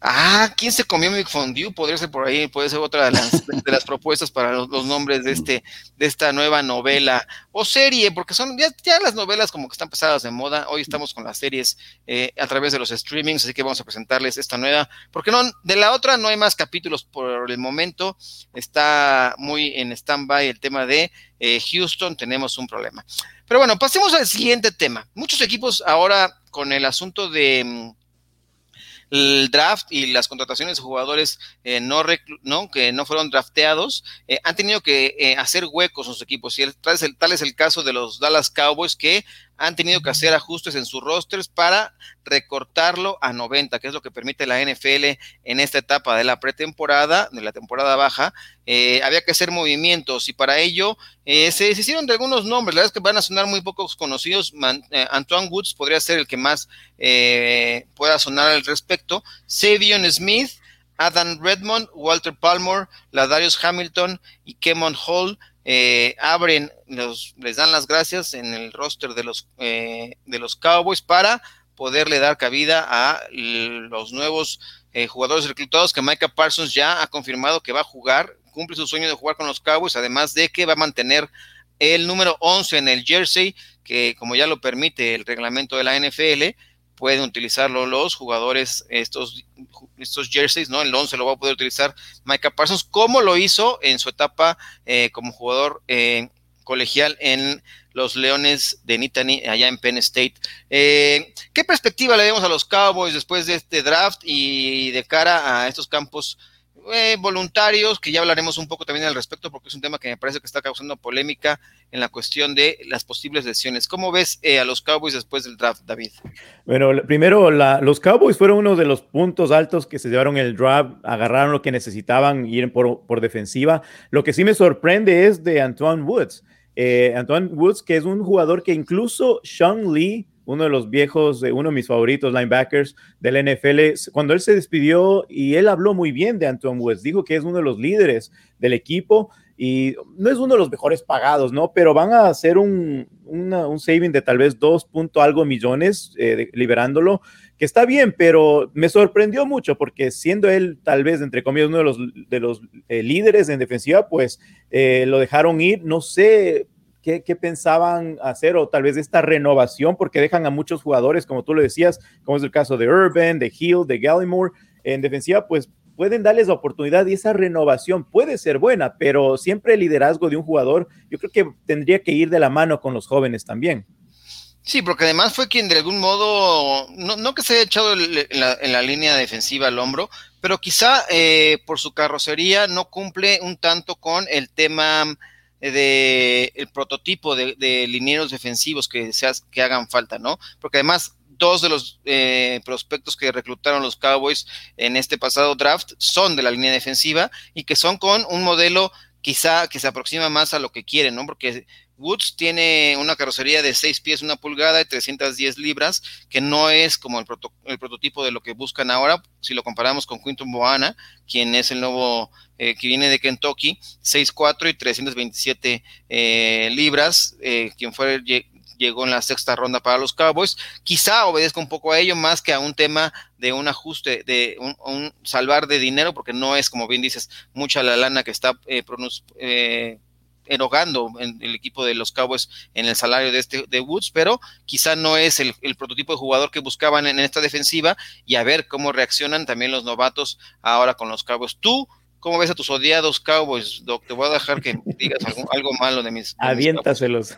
Ah, ¿quién se comió mi fondue? Podría ser por ahí, puede ser otra de las, [LAUGHS] de las propuestas para los, nombres de este, de esta nueva novela o serie, porque son ya, ya, las novelas como que están pasadas de moda. Hoy estamos con las series eh, a través de los streamings, así que vamos a presentarles esta nueva, porque no, de la otra no hay más capítulos por el momento. Está muy en stand-by el tema de eh, Houston, tenemos un problema. Pero bueno, pasemos al siguiente tema. Muchos equipos ahora con el asunto de mm, el draft y las contrataciones de jugadores eh, no, no, que no fueron drafteados eh, han tenido que eh, hacer huecos en sus equipos. Y tal es, el, tal es el caso de los Dallas Cowboys que han tenido que hacer ajustes en sus rosters para recortarlo a 90, que es lo que permite la NFL en esta etapa de la pretemporada, de la temporada baja. Eh, había que hacer movimientos y para ello eh, se hicieron de algunos nombres, la verdad es que van a sonar muy pocos conocidos. Eh, Antoine Woods podría ser el que más pueda sonar al respecto. Savion Smith, Adam Redmond, Walter Palmer, Ladarius Hamilton y Kemon Hall eh, abren, les dan las gracias en el roster de los, eh, de los Cowboys para poderle dar cabida a los nuevos eh, jugadores reclutados que Micah Parsons ya ha confirmado que va a jugar, cumple su sueño de jugar con los Cowboys, además de que va a mantener el número 11 en el jersey, que como ya lo permite el reglamento de la NFL, pueden utilizarlo los jugadores, estos, estos jerseys, ¿no? El 11 lo va a poder utilizar Micah Parsons, como lo hizo en su etapa eh, como jugador eh, colegial en los Leones de Nittany, allá en Penn State. Eh, ¿Qué perspectiva le demos a los Cowboys después de este draft y de cara a estos campos eh, voluntarios, que ya hablaremos un poco también al respecto, porque es un tema que me parece que está causando polémica en la cuestión de las posibles lesiones. ¿Cómo ves eh, a los Cowboys después del draft, David? Bueno, primero, los Cowboys fueron uno de los puntos altos que se llevaron el draft, agarraron lo que necesitaban, ir por, por defensiva. Lo que sí me sorprende es de Antoine Woods. Eh, Antoine Woods, que es un jugador que incluso Sean Lee, uno de los viejos, uno de mis favoritos linebackers del NFL, cuando él se despidió y él habló muy bien de Antoine Woods, dijo que es uno de los líderes del equipo y no es uno de los mejores pagados, ¿no? Pero van a hacer un, un saving de tal vez dos punto algo millones eh, liberándolo, que está bien, pero me sorprendió mucho porque siendo él tal vez, entre comillas, uno de los, de los eh, líderes en defensiva, pues eh, lo dejaron ir, no sé qué, pensaban hacer o tal vez esta renovación, porque dejan a muchos jugadores, como tú lo decías, como es el caso de Urban, de Hill, de Gallimore, en defensiva, pues pueden darles la oportunidad y esa renovación puede ser buena, pero siempre el liderazgo de un jugador, yo creo que tendría que ir de la mano con los jóvenes también. Sí, porque además fue quien de algún modo, no, que se haya echado en la, línea defensiva al hombro, pero quizá eh, por su carrocería no cumple un tanto con el tema de el prototipo de, de linieros defensivos que, que hagan falta, ¿no? Porque además dos de los eh, prospectos que reclutaron los Cowboys en este pasado draft son de la línea defensiva y que son con un modelo quizá que se aproxima más a lo que quieren, ¿no? Porque Woods tiene una carrocería de 6 pies, una pulgada y 310 libras, que no es como el, prototipo de lo que buscan ahora, si lo comparamos con Quinton Boana, quien es el nuevo eh, que viene de Kentucky, 6'4 y 327 eh, libras, eh, quien fue llegó en la sexta ronda para los Cowboys. Quizá obedezca un poco a ello más que a un tema de un ajuste, de un, salvar de dinero, porque no es, como bien dices, mucha la lana que está eh, eh, erogando en el equipo de los Cowboys en el salario de este de Woods, pero quizá no es el, prototipo de jugador que buscaban en, esta defensiva y a ver cómo reaccionan también los novatos ahora con los Cowboys. Tú, ¿cómo ves a tus odiados Cowboys, Doc? Te voy a dejar que [LAUGHS] digas algo, malo de mis. Aviéntaselos.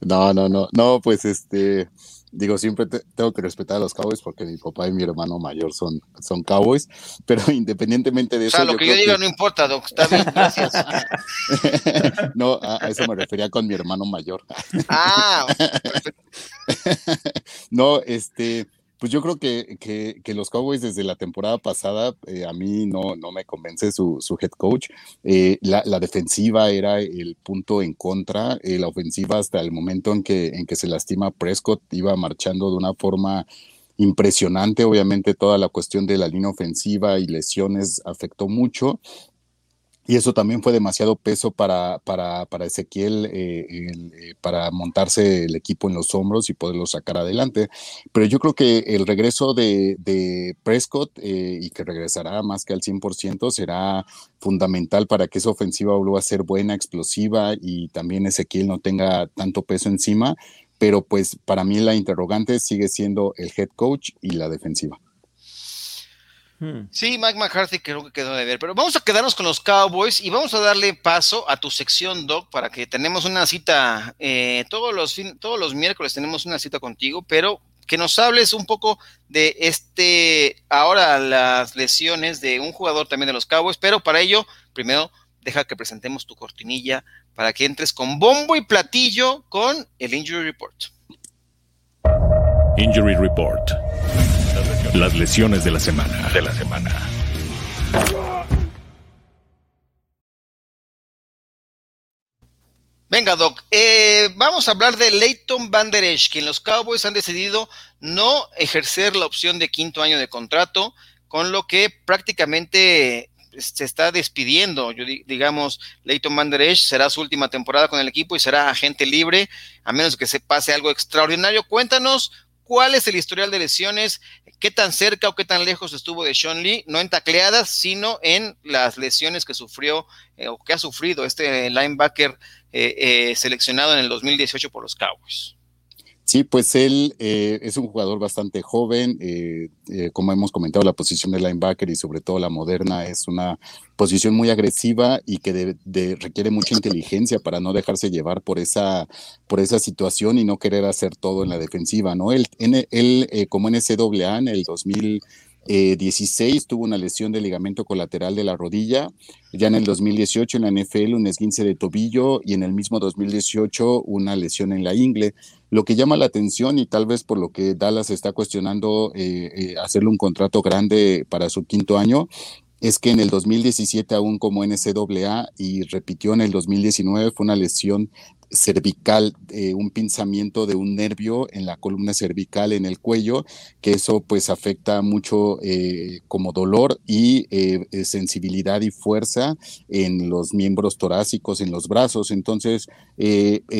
no, no, no, no, pues este digo, siempre tengo que respetar a los Cowboys porque mi papá y mi hermano mayor son, son Cowboys, [LAUGHS] pero independientemente de eso. O sea, lo que yo diga no importa, Doc, está bien, gracias. [LAUGHS] no, a, eso me refería con mi hermano mayor. ah, [LAUGHS] no, este, pues yo creo que, que, los Cowboys desde la temporada pasada, eh, a mí no, no me convence su, su head coach. Eh, la, la, defensiva era el punto en contra, eh, la ofensiva hasta el momento en que, en que se lastima Prescott iba marchando de una forma impresionante. Obviamente toda la cuestión de la línea ofensiva y lesiones afectó mucho y eso también fue demasiado peso para, para, para Ezequiel, eh, eh, para montarse el equipo en los hombros y poderlo sacar adelante. Pero yo creo que el regreso de, Prescott eh, y que regresará más que al 100% será fundamental para que esa ofensiva vuelva a ser buena, explosiva y también Ezequiel no tenga tanto peso encima. Pero pues para mí la interrogante sigue siendo el head coach y la defensiva. Hmm. Sí, Mike McCarthy creo que quedó de ver, pero vamos a quedarnos con los Cowboys y vamos a darle paso a tu sección, Doc, para que tenemos una cita eh, todos, los todos los miércoles tenemos una cita contigo, pero que nos hables un poco de este, ahora las lesiones de un jugador también de los Cowboys, pero para ello, primero, deja que presentemos tu cortinilla para que entres con bombo y platillo con el Injury Report. Injury Report. Las lesiones de la semana. De la semana. Venga, Doc. Eh, vamos a hablar de Leighton Van Der Esch, quien los Cowboys han decidido no ejercer la opción de quinto año de contrato, con lo que prácticamente se está despidiendo. Yo, digamos, Leighton Van Der Esch será su última temporada con el equipo y será agente libre, a menos que se pase algo extraordinario. Cuéntanos cuál es el historial de lesiones, qué tan cerca o qué tan lejos estuvo de Sean Lee, no en tacleadas, sino en las lesiones que sufrió eh, o que ha sufrido este linebacker eh, eh, seleccionado en el 2018 por los Cowboys. Sí, pues él eh, es un jugador bastante joven, eh, eh, como hemos comentado, la posición de linebacker y sobre todo la moderna es una posición muy agresiva y que requiere mucha inteligencia para no dejarse llevar por esa, por esa situación y no querer hacer todo en la defensiva, ¿no? Él, él como NCAA en el 2000 16 tuvo una lesión de ligamento colateral de la rodilla, ya en el 2018 en la NFL un esguince de tobillo y en el mismo 2018 una lesión en la ingle. Lo que llama la atención y tal vez por lo que Dallas está cuestionando eh, eh, hacerle un contrato grande para su quinto año es que en el 2017 aún como NCAA y repitió en el 2019 fue una lesión cervical, eh, un pinzamiento de un nervio en la columna cervical, en el cuello, que eso pues afecta mucho eh, como dolor y eh, sensibilidad y fuerza en los miembros torácicos, en los brazos. Entonces,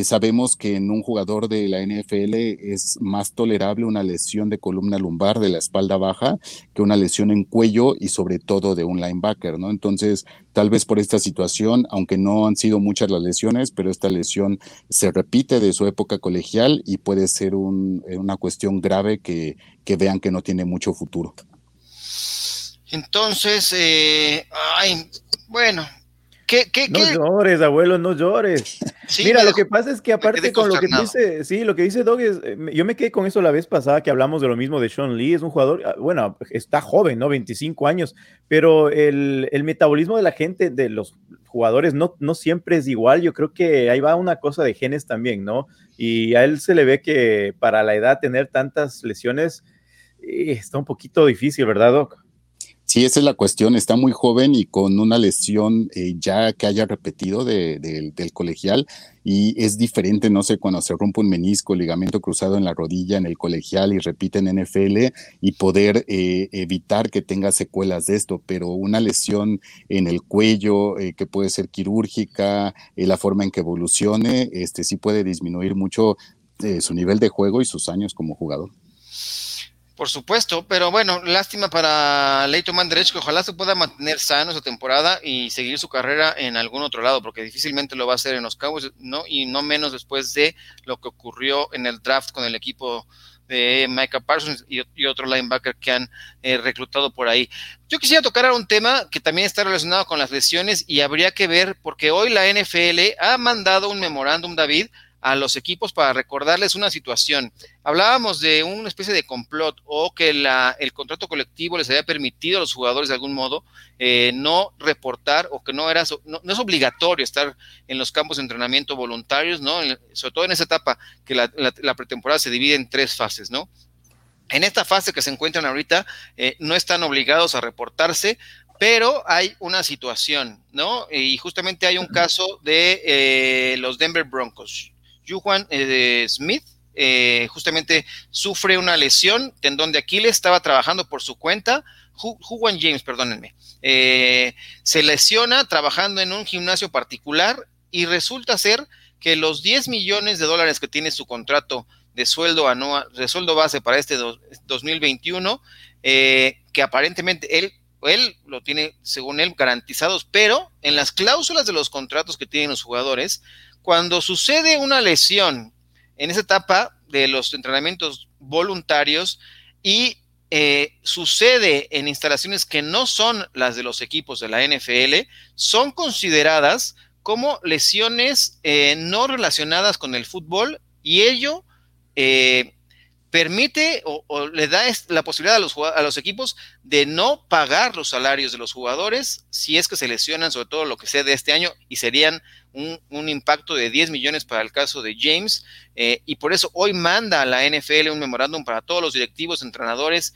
sabemos que en un jugador de la NFL es más tolerable una lesión de columna lumbar de la espalda baja que una lesión en cuello y sobre todo de un linebacker, ¿no? Entonces, tal vez por esta situación, aunque no han sido muchas las lesiones, pero esta lesión se repite de su época colegial y puede ser eh, una cuestión grave que, vean que no tiene mucho futuro. Entonces, eh, ay, bueno, no llores, abuelo, no llores. [LAUGHS] Mira, lo que pasa es que aparte con lo que dice, sí, lo que dice Doug es, eh, yo me quedé con eso la vez pasada que hablamos de lo mismo de Sean Lee, es un jugador, ah, bueno, está joven, ¿no? 25 años, pero el, el metabolismo de la gente, de los jugadores, no, no siempre es igual, yo creo que ahí va una cosa de genes también, ¿no? Y a él se le ve que para la edad tener tantas lesiones eh, está un poquito difícil, ¿verdad, Doc? Sí, esa es la cuestión. Está muy joven y con una lesión eh, ya que haya repetido del colegial y es diferente, no sé, cuando se rompe un menisco, ligamento cruzado en la rodilla en el colegial y repite en NFL y poder eh, evitar que tenga secuelas de esto, pero una lesión en el cuello eh, que puede ser quirúrgica, la forma en que evolucione, este sí puede disminuir mucho su nivel de juego y sus años como jugador. Por supuesto, pero bueno, lástima para Leighton Manderech que ojalá se pueda mantener sano esa temporada y seguir su carrera en algún otro lado, porque difícilmente lo va a hacer en los Cowboys, ¿no? Y no menos después de lo que ocurrió en el draft con el equipo de Micah Parsons y, otro linebacker que han eh, reclutado por ahí. Yo quisiera tocar un tema que también está relacionado con las lesiones y habría que ver, porque hoy la NFL ha mandado un memorándum, David, a los equipos para recordarles una situación. Hablábamos de una especie de complot o que la, el contrato colectivo les había permitido a los jugadores de algún modo eh, no reportar o que no era no, es obligatorio estar en los campos de entrenamiento voluntarios, ¿no? sobre todo en esa etapa que la, pretemporada se divide en tres fases, ¿no? En esta fase que se encuentran ahorita, eh, no están obligados a reportarse, pero hay una situación, ¿no? Y justamente hay un caso de eh, los Denver Broncos. Juan eh, Smith eh, justamente sufre una lesión, tendón de Aquiles, estaba trabajando por su cuenta. Juan James, perdónenme, eh, se lesiona trabajando en un gimnasio particular y resulta ser que los 10 millones de dólares que tiene su contrato de sueldo anual, de sueldo base para este 2021, que aparentemente él él lo tiene, según él, garantizados, pero en las cláusulas de los contratos que tienen los jugadores, cuando sucede una lesión en esa etapa de los entrenamientos voluntarios y eh, sucede en instalaciones que no son las de los equipos de la NFL, son consideradas como lesiones eh, no relacionadas con el fútbol y ello eh, permite o, le da la posibilidad a los, a los equipos de no pagar los salarios de los jugadores si es que se lesionan, sobre todo lo que sea de este año, y serían un, impacto de 10 millones para el caso de James. Eh, y por eso hoy manda a la NFL un memorándum para todos los directivos, entrenadores,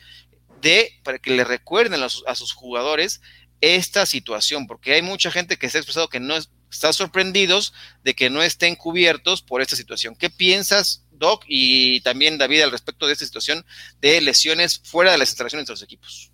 de, para que le recuerden a, sus jugadores esta situación, porque hay mucha gente que se ha expresado que no está sorprendidos de que no estén cubiertos por esta situación. ¿Qué piensas Doc, y también David al respecto de esta situación de lesiones fuera de las instalaciones de los equipos.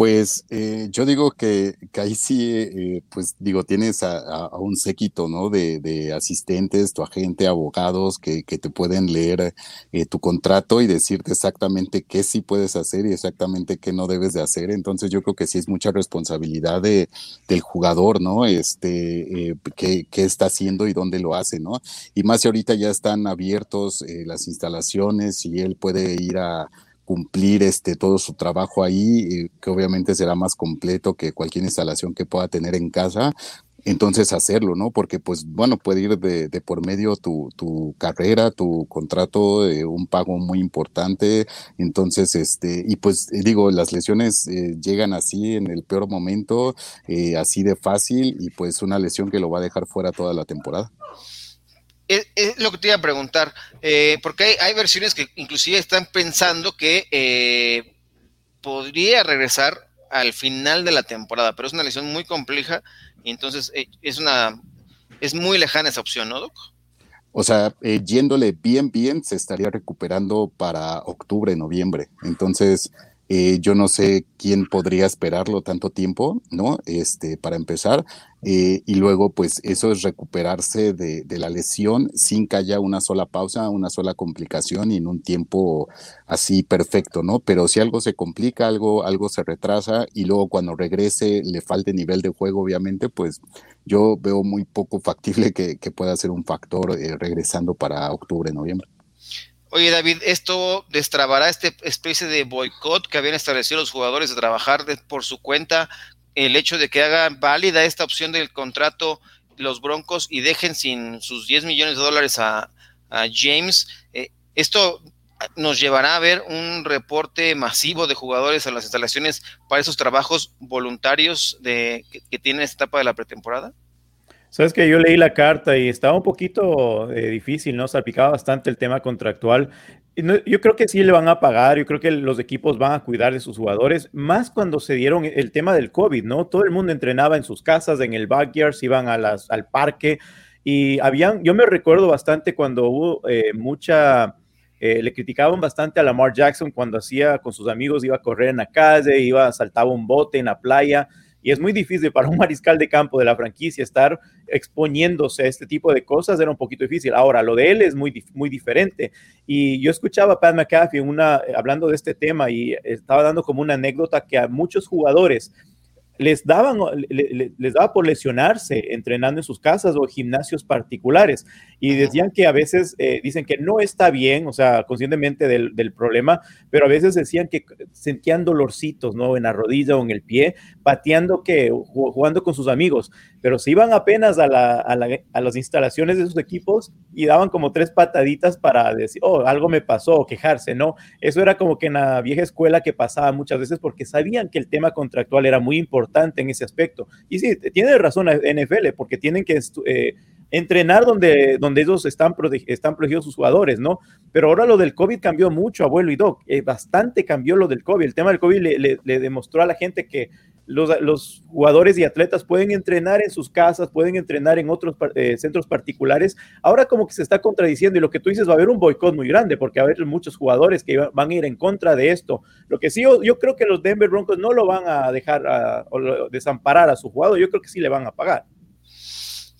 Pues eh, yo digo que, que ahí sí, eh, pues digo, tienes a, un séquito, ¿no? De, asistentes, tu agente, abogados que, que te pueden leer eh, tu contrato y decirte exactamente qué sí puedes hacer y exactamente qué no debes de hacer. Entonces yo creo que sí es mucha responsabilidad de, del jugador, ¿no? Este, qué, qué, está haciendo y dónde lo hace, ¿no? Y más si ahorita ya están abiertos las instalaciones y él puede ir a cumplir este todo su trabajo ahí, eh, que obviamente será más completo que cualquier instalación que pueda tener en casa, entonces hacerlo, ¿no? Porque pues bueno, puede ir de, por medio tu, tu, carrera, tu contrato, eh, un pago muy importante, entonces, este, y pues eh, digo, las lesiones llegan así en el peor momento, así de fácil, y pues una lesión que lo va a dejar fuera toda la temporada es, lo que te iba a preguntar, eh, porque hay, versiones que inclusive están pensando que eh, podría regresar al final de la temporada, pero es una lesión muy compleja y entonces eh, es una es muy lejana esa opción, ¿no, Doc? O sea, yéndole bien, bien, se estaría recuperando para octubre, noviembre. Entonces, yo no sé quién podría esperarlo tanto tiempo, ¿no? Este, para empezar. Eh, y luego, pues eso es recuperarse de, la lesión sin que haya una sola pausa, una sola complicación y en un tiempo así perfecto, ¿no? Pero si algo se complica, algo, algo se retrasa y luego cuando regrese le falte nivel de juego, obviamente, pues yo veo muy poco factible que, pueda ser un factor eh, regresando para octubre, noviembre. Oye, David, ¿esto destrabará este especie de boicot que habían establecido los jugadores de trabajar por su cuenta el hecho de que hagan válida esta opción del contrato los Broncos y dejen sin sus 10 millones de dólares a, James, eh, esto nos llevará a ver un reporte masivo de jugadores a las instalaciones para esos trabajos voluntarios de, que, que tiene esta etapa de la pretemporada? Sabes que yo leí la carta y estaba un poquito eh, difícil, ¿no? Salpicaba bastante el tema contractual. yo creo que sí le van a pagar, yo creo que los equipos van a cuidar de sus jugadores, más cuando se dieron el tema del COVID, ¿no? Todo el mundo entrenaba en sus casas, en el backyard, se iban a las, al parque y habían, yo me recuerdo bastante cuando hubo eh, mucha, eh, le criticaban bastante a Lamar Jackson cuando hacía con sus amigos, iba a correr en la calle, iba, saltaba un bote en la playa y es muy difícil para un mariscal de campo de la franquicia estar exponiéndose a este tipo de cosas, era un poquito difícil. Ahora, lo de él es muy, muy diferente. Y yo escuchaba a Pat McAfee una, hablando de este tema y estaba dando como una anécdota que a muchos jugadores les daban, les daba por lesionarse entrenando en sus casas o gimnasios particulares y decían que a veces eh, dicen que no está bien, o sea, conscientemente del, problema, pero a veces decían que sentían dolorcitos, ¿no? En la rodilla o en el pie, pateando que, jugando con sus amigos, pero se iban apenas a, a, las instalaciones de sus equipos y daban como tres pataditas para decir, oh, algo me pasó, o quejarse, ¿no? Eso era como que en la vieja escuela que pasaba muchas veces porque sabían que el tema contractual era muy importante en ese aspecto. Y sí, tiene razón NFL, porque tienen que... Eh, entrenar donde, donde ellos están, están protegidos sus jugadores, ¿no? Pero ahora lo del COVID cambió mucho, abuelo y Doc, eh, bastante cambió lo del COVID. El tema del COVID le, demostró a la gente que los, jugadores y atletas pueden entrenar en sus casas, pueden entrenar en otros eh, centros particulares. Ahora como que se está contradiciendo y lo que tú dices va a haber un boicot muy grande porque va a haber muchos jugadores que van a ir en contra de esto. Lo que sí, yo, creo que los Denver Broncos no lo van a dejar o desamparar a su jugador, yo creo que sí le van a pagar.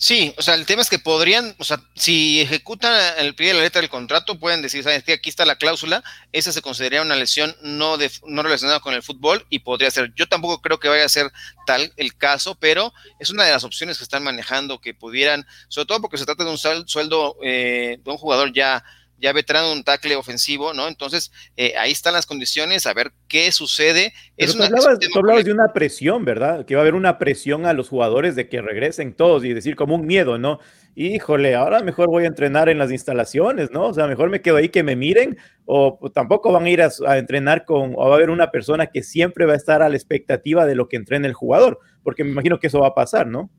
Sí, o sea, el tema es que podrían, o sea, si ejecutan el pie de la letra del contrato, pueden decir, sabes que aquí está la cláusula, esa se consideraría una lesión no, de, no relacionada con el fútbol y podría ser. Yo tampoco creo que vaya a ser tal el caso, pero es una de las opciones que están manejando que pudieran, sobre todo porque se trata de un sueldo eh, de un jugador ya ya veterano un tackle ofensivo, ¿no? Entonces, eh, ahí están las condiciones, a ver qué sucede. es tú, hablabas, de una presión, ¿verdad? Que va a haber una presión a los jugadores de que regresen todos y decir como un miedo, ¿no? Híjole, ahora mejor voy a entrenar en las instalaciones, ¿no? O sea, mejor me quedo ahí que me miren o tampoco van a ir a, a entrenar con, o va a haber una persona que siempre va a estar a la expectativa de lo que entrena el jugador, porque me imagino que eso va a pasar, ¿no?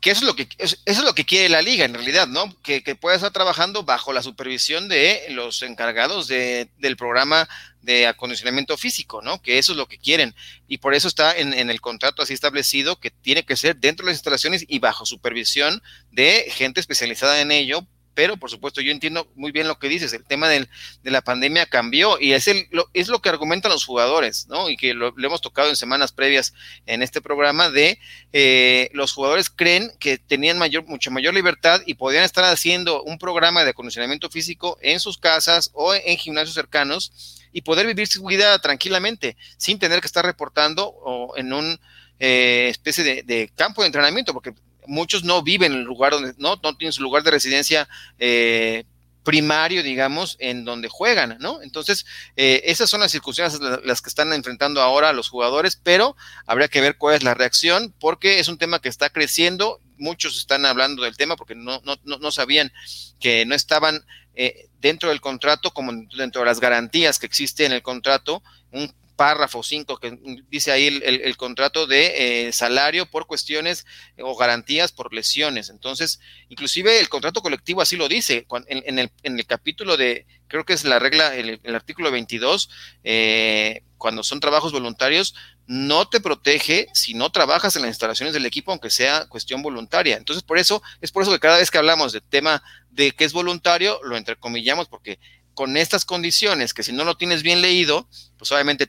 Que eso es lo que eso es lo que quiere la liga en realidad, ¿no? Que, que pueda estar trabajando bajo la supervisión de los encargados de, del programa de acondicionamiento físico, ¿no? Que eso es lo que quieren. Y por eso está en, en, el contrato así establecido que tiene que ser dentro de las instalaciones y bajo supervisión de gente especializada en ello pero por supuesto yo entiendo muy bien lo que dices, el tema del, de la pandemia cambió y es, el, lo, es lo que argumentan los jugadores, ¿no? Y que lo, hemos tocado en semanas previas en este programa de eh, los jugadores creen que tenían mayor, mucha mayor libertad y podían estar haciendo un programa de acondicionamiento físico en sus casas o en gimnasios cercanos y poder vivir su vida tranquilamente sin tener que estar reportando o en un eh, especie de, de, campo de entrenamiento, porque muchos no viven en el lugar donde, no, no tienen su lugar de residencia eh, primario, digamos, en donde juegan, ¿no? Entonces, eh, esas son las circunstancias las que están enfrentando ahora los jugadores, pero habría que ver cuál es la reacción, porque es un tema que está creciendo, muchos están hablando del tema porque no, no, no sabían que no estaban eh, dentro del contrato, como dentro de las garantías que existe en el contrato, un párrafo 5 que dice ahí el, contrato de eh, salario por cuestiones o garantías por lesiones. Entonces, inclusive el contrato colectivo así lo dice. En, el, capítulo de, creo que es la regla, el, el artículo 22, eh, cuando son trabajos voluntarios, no te protege si no trabajas en las instalaciones del equipo, aunque sea cuestión voluntaria. Entonces, por eso, es por eso que cada vez que hablamos del tema de que es voluntario, lo entrecomillamos, porque con estas condiciones, que si no lo tienes bien leído, pues obviamente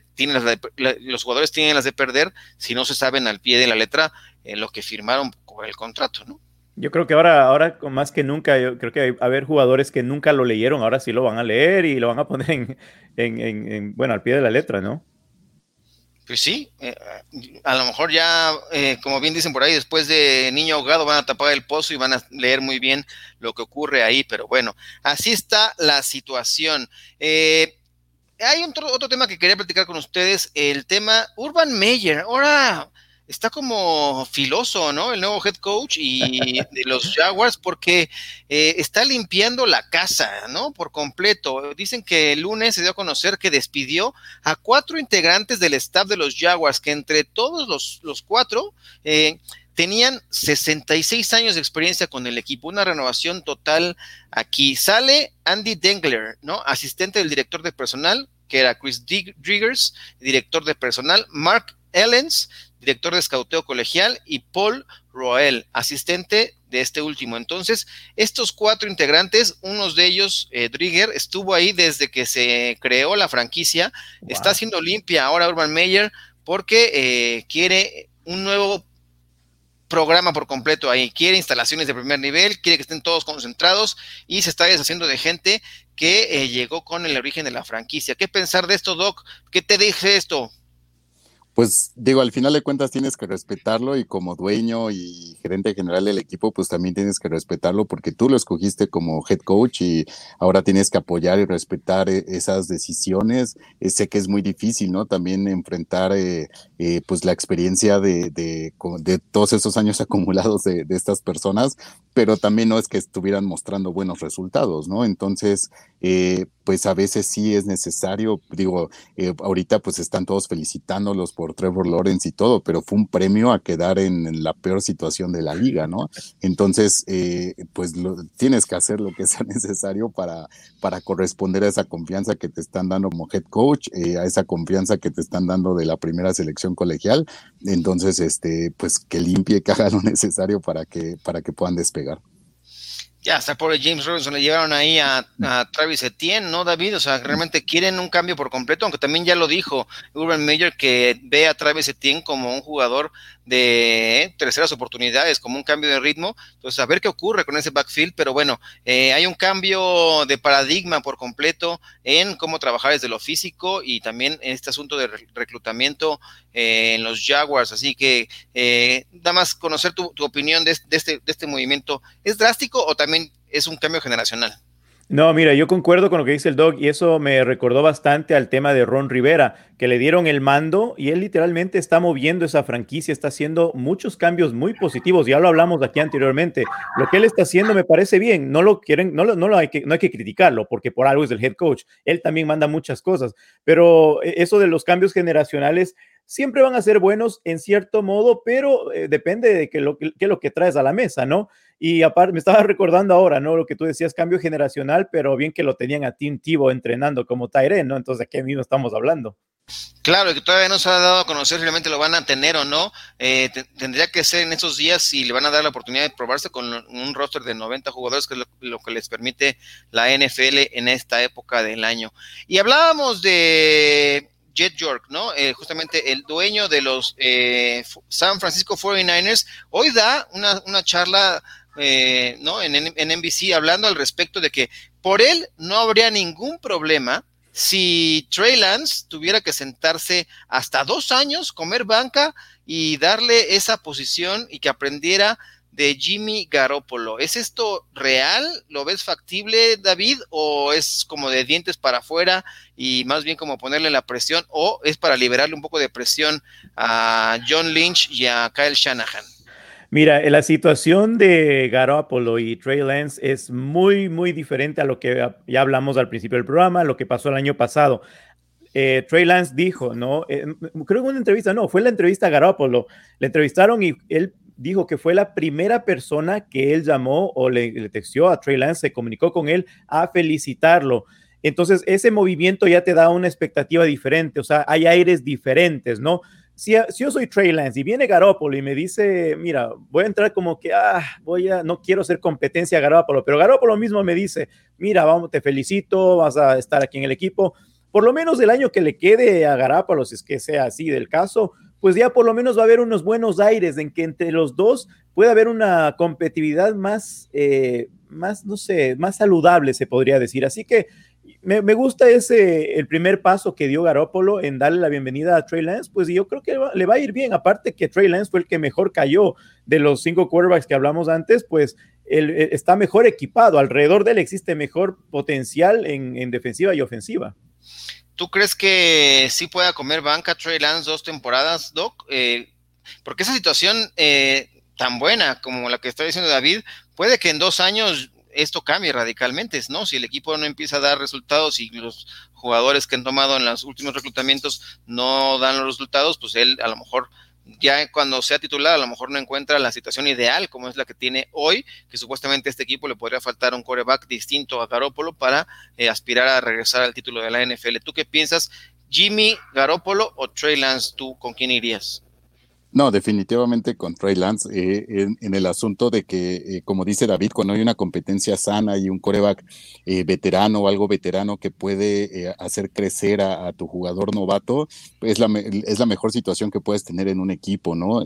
los jugadores tienen las de perder si no se saben al pie de la letra en lo que firmaron con el contrato, ¿no? Yo creo que ahora, ahora más que nunca, yo creo que a haber jugadores que nunca lo leyeron, ahora sí lo van a leer y lo van a poner en, en bueno, al pie de la letra, ¿no? Pues sí, eh, a lo mejor ya, eh, como bien dicen por ahí, después de niño ahogado van a tapar el pozo y van a leer muy bien lo que ocurre ahí, pero bueno, así está la situación. Eh, hay otro, otro tema que quería platicar con ustedes, el tema Urban Meyer. Ahora, está como filoso, ¿no? El nuevo head coach y de los Jaguars porque eh, está limpiando la casa, ¿no? Por completo. Dicen que el lunes se dio a conocer que despidió a cuatro integrantes del staff de los Jaguars, que entre todos los, los cuatro eh, tenían 66 años de experiencia con el equipo, una renovación total aquí. Sale Andy Dengler, ¿no? Asistente del director de personal, que era Chris Driggers, director de personal, Mark Ellens, director de escauteo colegial, y Paul Roel, asistente de este último. Entonces, estos cuatro integrantes, uno de ellos, eh, Drigger, estuvo ahí desde que se creó la franquicia, está haciendo limpia ahora Urban Meyer porque eh, quiere un nuevo programa por completo ahí, quiere instalaciones de primer nivel, quiere que estén todos concentrados y se está deshaciendo de gente que eh, llegó con el origen de la franquicia. ¿Qué pensar de esto, Doc? ¿Qué te dice esto? Pues digo, al final de cuentas tienes que respetarlo y como dueño y gerente general del equipo, pues también tienes que respetarlo porque tú lo escogiste como head coach y ahora tienes que apoyar y respetar eh, esas decisiones. Eh, sé que es muy difícil, ¿no? También enfrentar eh, pues la experiencia de, de, de, todos esos años [LAUGHS] acumulados de, de, estas personas, pero también no es que estuvieran mostrando buenos resultados, ¿no? Entonces, pues a veces sí es necesario, digo, ahorita pues están todos felicitándolos por Trevor Lawrence y todo, pero fue un premio a quedar en, la peor situación de la liga, ¿no? Entonces, eh, pues tienes que hacer lo que sea [LAUGHS] necesario para, para corresponder a esa confianza que te están dando como head coach, eh, a esa confianza que te están dando de la primera selección colegial. Entonces, este, pues que limpie, [LAUGHS] que haga lo necesario para que, para que puedan despegar ya hasta por James Robinson le llevaron ahí a, Travis Etienne, ¿no, David? O sea, realmente quieren un cambio por completo, aunque también ya lo dijo Urban Meyer que ve a Travis Etienne como un jugador de terceras oportunidades, como un cambio de ritmo. Entonces, a ver qué ocurre con ese backfield, pero bueno, eh, hay un cambio de paradigma por completo en cómo trabajar desde lo físico y también en este asunto de reclutamiento eh, en los Jaguars. Así que, eh, nada más conocer tu, opinión de, este, de este movimiento. ¿Es drástico o también es un cambio generacional? No, mira, yo concuerdo con lo que dice el Dog y eso me recordó bastante al tema de Ron Rivera, que le dieron el mando y él literalmente está moviendo esa franquicia, está haciendo muchos cambios muy positivos, ya lo hablamos aquí anteriormente. Lo que él está haciendo me parece bien, no lo quieren, no, no, lo hay que, no hay que criticarlo porque por algo es el head coach, él también manda muchas cosas, pero eh, eso de los cambios generacionales siempre van a ser buenos en cierto modo, pero eh, depende de qué lo, que, lo que traes a la mesa, ¿no? Y aparte, me estaba recordando ahora, ¿no? Lo que tú decías, cambio generacional, pero bien que lo tenían a Tim Tivo entrenando como Tyren, ¿no? Entonces, ¿de qué mismo estamos hablando? Claro, que todavía no se ha dado a conocer si realmente lo van a tener o no. Eh, tendría que ser en esos días si le van a dar la oportunidad de probarse con un roster de 90 jugadores, que es lo, que les permite la NFL en esta época del año. Y hablábamos de Jet York, ¿no? Eh, justamente el dueño de los eh, San Francisco 49ers, hoy da una, charla, eh, ¿no? En, en, NBC hablando al respecto de que por él no habría ningún problema si Trey Lance tuviera que sentarse hasta dos años, comer banca y darle esa posición y que aprendiera de Jimmy Garoppolo. ¿Es esto real? ¿Lo ves factible, David? ¿O es como de dientes para afuera y más bien como ponerle la presión? ¿O es para liberarle un poco de presión a John Lynch y a Kyle Shanahan? Mira, la situación de Garoppolo y Trey Lance es muy, muy diferente a lo que ya hablamos al principio del programa, lo que pasó el año pasado. Eh, Trey Lance dijo, ¿no? Eh, creo que una entrevista, no, fue la entrevista a Garoppolo. Le entrevistaron y él dijo que fue la primera persona que él llamó o le, le texteó a Trey Lance, se comunicó con él a felicitarlo. Entonces, ese movimiento ya te da una expectativa diferente, o sea, hay aires diferentes, ¿no? Si, yo soy Trey Lance y viene Garoppolo y me dice, mira, voy a entrar como que, ah, voy a, no quiero ser competencia a Garoppolo, pero Garoppolo mismo me dice, mira, vamos, te felicito, vas a estar aquí en el equipo, por lo menos el año que le quede a Garoppolo, si es que sea así del caso, pues ya por lo menos va a haber unos buenos aires en que entre los dos puede haber una competitividad más, eh, más, no sé, más saludable, se podría decir. Así que me, gusta ese, el primer paso que dio Garópolo en darle la bienvenida a Trey Lance, pues yo creo que le va a ir bien. Aparte que Trey Lance fue el que mejor cayó de los cinco quarterbacks que hablamos antes, pues él, está mejor equipado. Alrededor de él existe mejor potencial en defensiva y ofensiva. ¿Tú crees que sí pueda comer banca Trey Lance dos temporadas, Doc? Eh, porque esa situación eh, tan buena como la que está diciendo David, puede que en dos años esto cambie radicalmente, ¿no? Si el equipo no empieza a dar resultados y los jugadores que han tomado en los últimos reclutamientos no dan los resultados, pues él a lo mejor ya cuando sea titular a lo mejor no encuentra la situación ideal como es la que tiene hoy, que supuestamente a este equipo le podría faltar un coreback distinto a Garópolo para eh, aspirar a regresar al título de la NFL. ¿Tú qué piensas? Jimmy Garópolo o Trey Lance, ¿tú con quién irías? No, definitivamente con Trey Lance, eh, en, el asunto de que, eh, como dice David, cuando hay una competencia sana y un coreback eh, veterano o algo veterano que puede hacer crecer a, tu jugador novato, es la, es la mejor situación que puedes tener en un equipo, ¿no?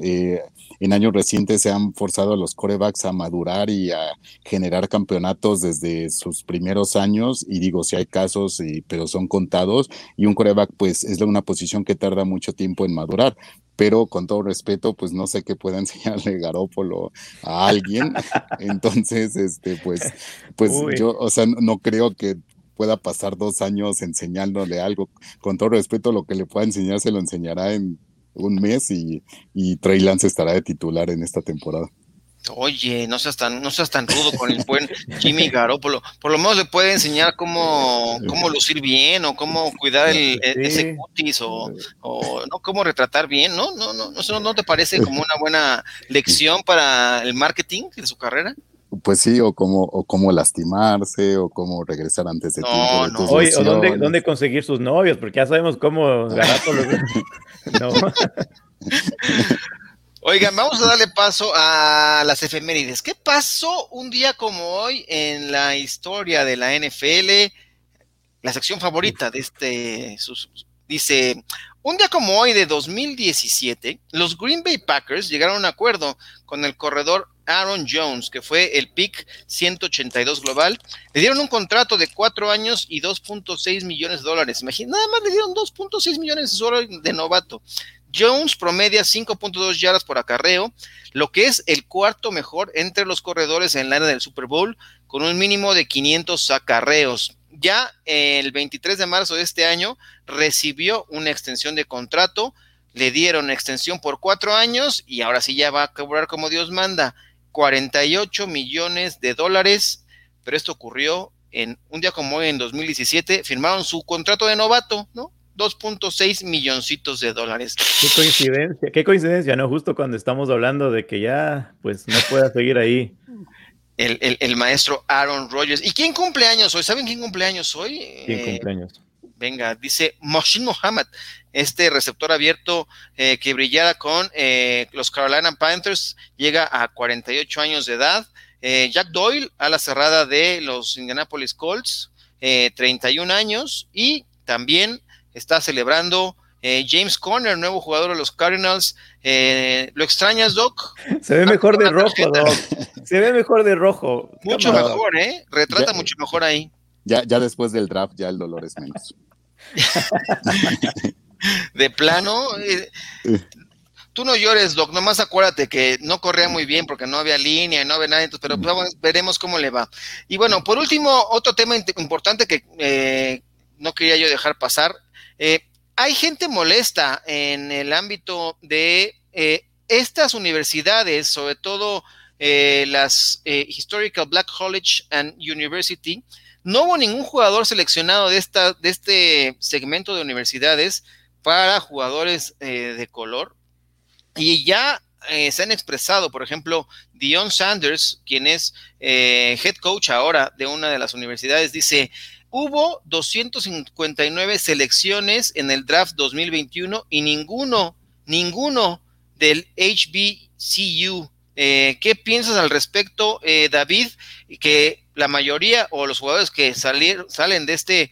En años recientes se han forzado a los corebacks a madurar y a generar campeonatos desde sus primeros años, y digo, si hay casos, pero son contados, y un coreback, pues, es una posición que tarda mucho tiempo en madurar pero con todo respeto, pues no sé qué pueda [LAUGHS] enseñarle Garópolo a alguien. [LAUGHS] Entonces, este, pues, pues yo, o sea, no creo que pueda pasar dos años enseñándole algo. Con todo respeto, lo que le pueda enseñar se lo enseñará en un mes y, y Trey Lance estará de titular en esta temporada. Oye, no seas tan, no seas tan rudo con el buen Jimmy Garoppolo. Por lo menos le puede enseñar cómo, cómo lucir bien o cómo cuidar el, e, ese cutis o, no cómo retratar bien, ¿no? No, no, no, no te parece como una buena lección para el marketing de su carrera. Pues sí, o cómo, o cómo lastimarse, o cómo regresar antes de tiempo. no. Oye, o dónde, dónde, conseguir sus novios, porque ya sabemos cómo Garoppolo. [LAUGHS] no. [LAUGHS] Oigan, vamos a darle paso a las efemérides. ¿Qué pasó un día como hoy en la historia de la NFL? La sección favorita de este dice, un día como hoy de 2017, los Green Bay Packers llegaron a un acuerdo con el corredor Aaron Jones, que fue el pick 182 global. Le dieron un contrato de cuatro años y 2.6 millones de dólares. Imagínate, nada más le dieron 2.6 millones de dólares de novato. Jones promedia 5.2 yardas por acarreo, lo que es el cuarto mejor entre los corredores en la era del Super Bowl, con un mínimo de 500 acarreos. Ya el 23 de marzo de este año recibió una extensión de contrato, le dieron extensión por cuatro años y ahora sí ya va a cobrar como Dios manda 48 millones de dólares, pero esto ocurrió en un día como hoy en 2017, firmaron su contrato de novato, ¿no? 2.6 milloncitos de dólares. Qué coincidencia, qué coincidencia, ¿no? Justo cuando estamos hablando de que ya, pues, no pueda seguir ahí. El, maestro Aaron Rodgers. ¿Y quién cumple años hoy? ¿Saben quién cumple años hoy? ¿Quién eh, cumple años? Venga, dice Moshin Muhammad, este receptor abierto eh, que brillara con eh, los Carolina Panthers, llega a 48 años de edad. Jack Doyle, a la cerrada de los Indianapolis Colts, 31 años. Y también está celebrando. Eh, James Conner, nuevo jugador de los Cardinals. Eh, ¿Lo extrañas, Doc? Se ve mejor de rojo, Doc. Se ve mejor de rojo. Mucho mejor, ¿eh? Retrata mucho mejor ahí. Ya, ya después del draft, ya el dolor es menos. [LAUGHS] de plano. Eh, tú no llores, Doc, nomás acuérdate que no corría muy bien porque no había línea y no había nada, entonces, pero pues, veremos cómo le va. Y bueno, por último, otro tema importante que no quería yo dejar pasar eh, hay gente molesta en el ámbito de eh, estas universidades, sobre todo eh, las Historical Black College and University. No hubo ningún jugador seleccionado de, esta, de este segmento de universidades para jugadores de color. Y ya se han expresado, por ejemplo, Dion Sanders, quien es head coach ahora de una de las universidades, dice, hubo 259 selecciones en el draft 2021 y ninguno, ninguno del HBCU. Eh, ¿Qué piensas al respecto, eh, David? Que la mayoría o los jugadores que salen de este,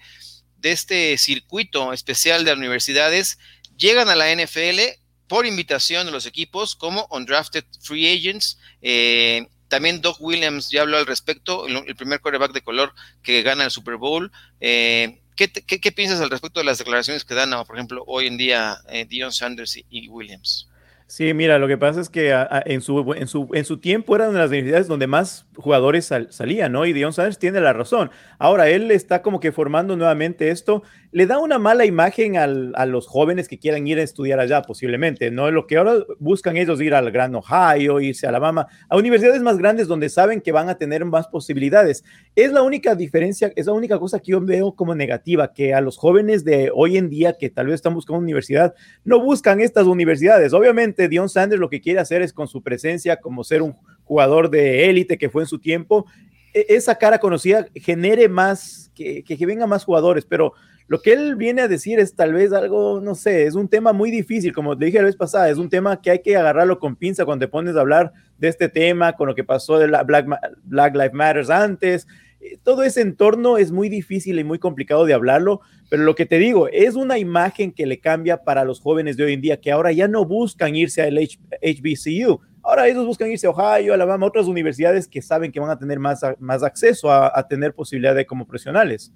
de este circuito especial de universidades llegan a la NFL por invitación de los equipos como undrafted free agents. Eh, también Doc Williams ya habló al respecto, el, primer quarterback de color que gana el Super Bowl. Eh, ¿qué, piensas al respecto de las declaraciones que dan, por ejemplo, hoy en día eh, Dion Sanders y Williams? Sí, mira, lo que pasa es que en, su, en, su, en su tiempo era una de las universidades donde más jugadores salían, ¿no? Y Dion Sanders tiene la razón. Ahora, él está como que formando nuevamente esto. Le da una mala imagen a los jóvenes que quieran ir a estudiar allá, posiblemente, ¿no? Lo que ahora buscan ellos ir al Gran Ohio, irse a Alabama, a universidades más grandes donde saben que van a tener más posibilidades. Es la única diferencia, es la única cosa que yo veo como negativa, que a los jóvenes de hoy en día que tal vez están buscando universidad, no buscan estas universidades. Obviamente, Obviamente Dion Sanders lo que quiere hacer es con su presencia como ser un jugador de élite que fue en su tiempo, e, esa cara conocida genere más, que, que, vengan más jugadores, pero lo que él viene a decir es tal vez algo, no sé, es un tema muy difícil, como te dije la vez pasada, es un tema que hay que agarrarlo con pinza cuando te pones a hablar de este tema, con lo que pasó de la Black, Black Lives Matter antes. Eh, todo ese entorno es muy difícil y muy complicado de hablarlo, pero lo que te digo, es una imagen que le cambia para los jóvenes de hoy en día, que ahora ya no buscan irse al HBCU, ahora ellos buscan irse a Ohio, Alabama, otras universidades que saben que van a tener más, más acceso a, tener posibilidad de como profesionales.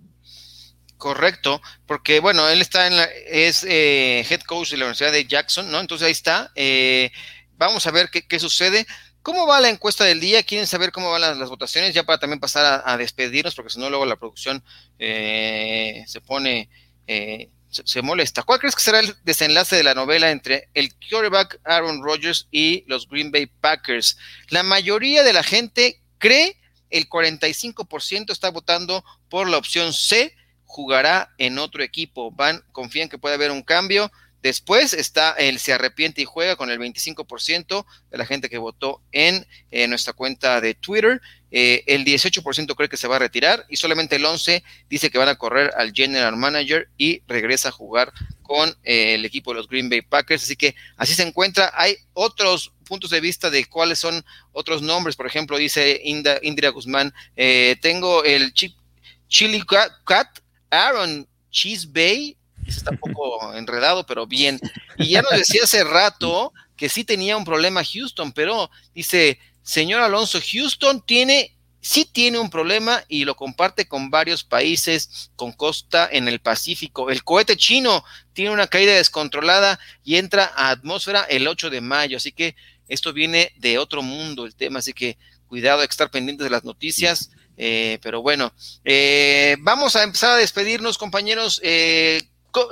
Correcto, porque bueno, él está en la, es eh, head coach de la Universidad de Jackson, ¿no? Entonces ahí está. Eh, vamos a ver qué, qué, sucede. ¿Cómo va la encuesta del día? ¿Quieren saber cómo van las, votaciones? Ya para también pasar a, despedirnos, porque si no, luego la producción eh, se pone, se, se, molesta. ¿Cuál crees que será el desenlace de la novela entre el quarterback Aaron Rodgers y los Green Bay Packers? La mayoría de la gente cree, el 45% está votando por la opción C jugará en otro equipo. Van, confían que puede haber un cambio. Después está el se arrepiente y juega con el 25% de la gente que votó en, en nuestra cuenta de Twitter. Eh, el 18% cree que se va a retirar y solamente el 11% dice que van a correr al general manager y regresa a jugar con eh, el equipo de los Green Bay Packers. Así que así se encuentra. Hay otros puntos de vista de cuáles son otros nombres. Por ejemplo, dice Indira Guzmán, eh, tengo el Chili Cat Aaron Cheese Bay, está un poco enredado, pero bien. Y ya nos decía hace rato que sí tenía un problema Houston, pero dice, señor Alonso, Houston tiene, sí tiene un problema y lo comparte con varios países, con costa en el Pacífico. El cohete chino tiene una caída descontrolada y entra a atmósfera el 8 de mayo, así que esto viene de otro mundo el tema, así que cuidado, que estar pendientes de las noticias. Eh, pero bueno, eh, vamos a empezar a despedirnos, compañeros. Eh,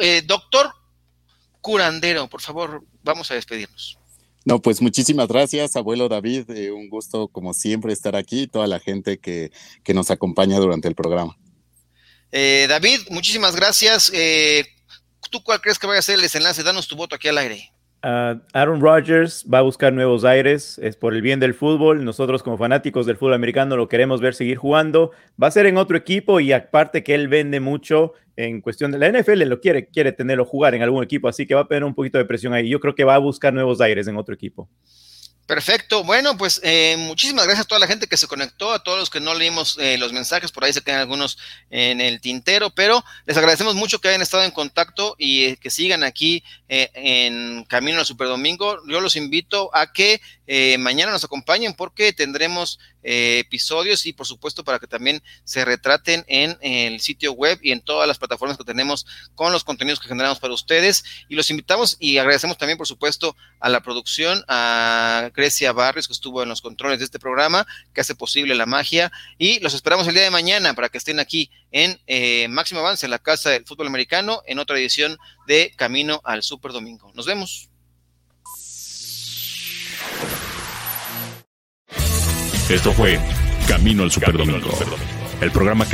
eh, doctor Curandero, por favor, vamos a despedirnos. No, pues muchísimas gracias, abuelo David. Eh, un gusto, como siempre, estar aquí, toda la gente que, que nos acompaña durante el programa. David, muchísimas gracias. ¿Tú cuál crees que vaya a ser el desenlace? Danos tu voto aquí al aire. Uh, Aaron Rodgers va a buscar nuevos aires, es por el bien del fútbol. Nosotros como fanáticos del fútbol americano lo queremos ver seguir jugando. Va a ser en otro equipo y aparte que él vende mucho en cuestión de la NFL, lo quiere, quiere tenerlo jugar en algún equipo, así que va a tener un poquito de presión ahí. Yo creo que va a buscar nuevos aires en otro equipo. Perfecto. Bueno, pues eh, muchísimas gracias a toda la gente que se conectó, a todos los que no leímos eh, los mensajes, por ahí se quedan algunos en el tintero, pero les agradecemos mucho que hayan estado en contacto y eh, que sigan aquí eh, en Camino al Superdomingo. Yo los invito a que eh, mañana nos acompañen porque tendremos eh, episodios y por supuesto para que también se retraten en, el sitio web y en todas las plataformas que tenemos con los contenidos que generamos para ustedes. Y los invitamos y agradecemos también por supuesto a la producción, a Grecia Barrios que estuvo en los controles de este programa, que hace posible la magia. Y los esperamos el día de mañana para que estén aquí en eh, Máximo Avance, en la Casa del Fútbol Americano, en otra edición de Camino al Super Domingo. Nos vemos. Esto fue Camino al Superdomingo, el programa que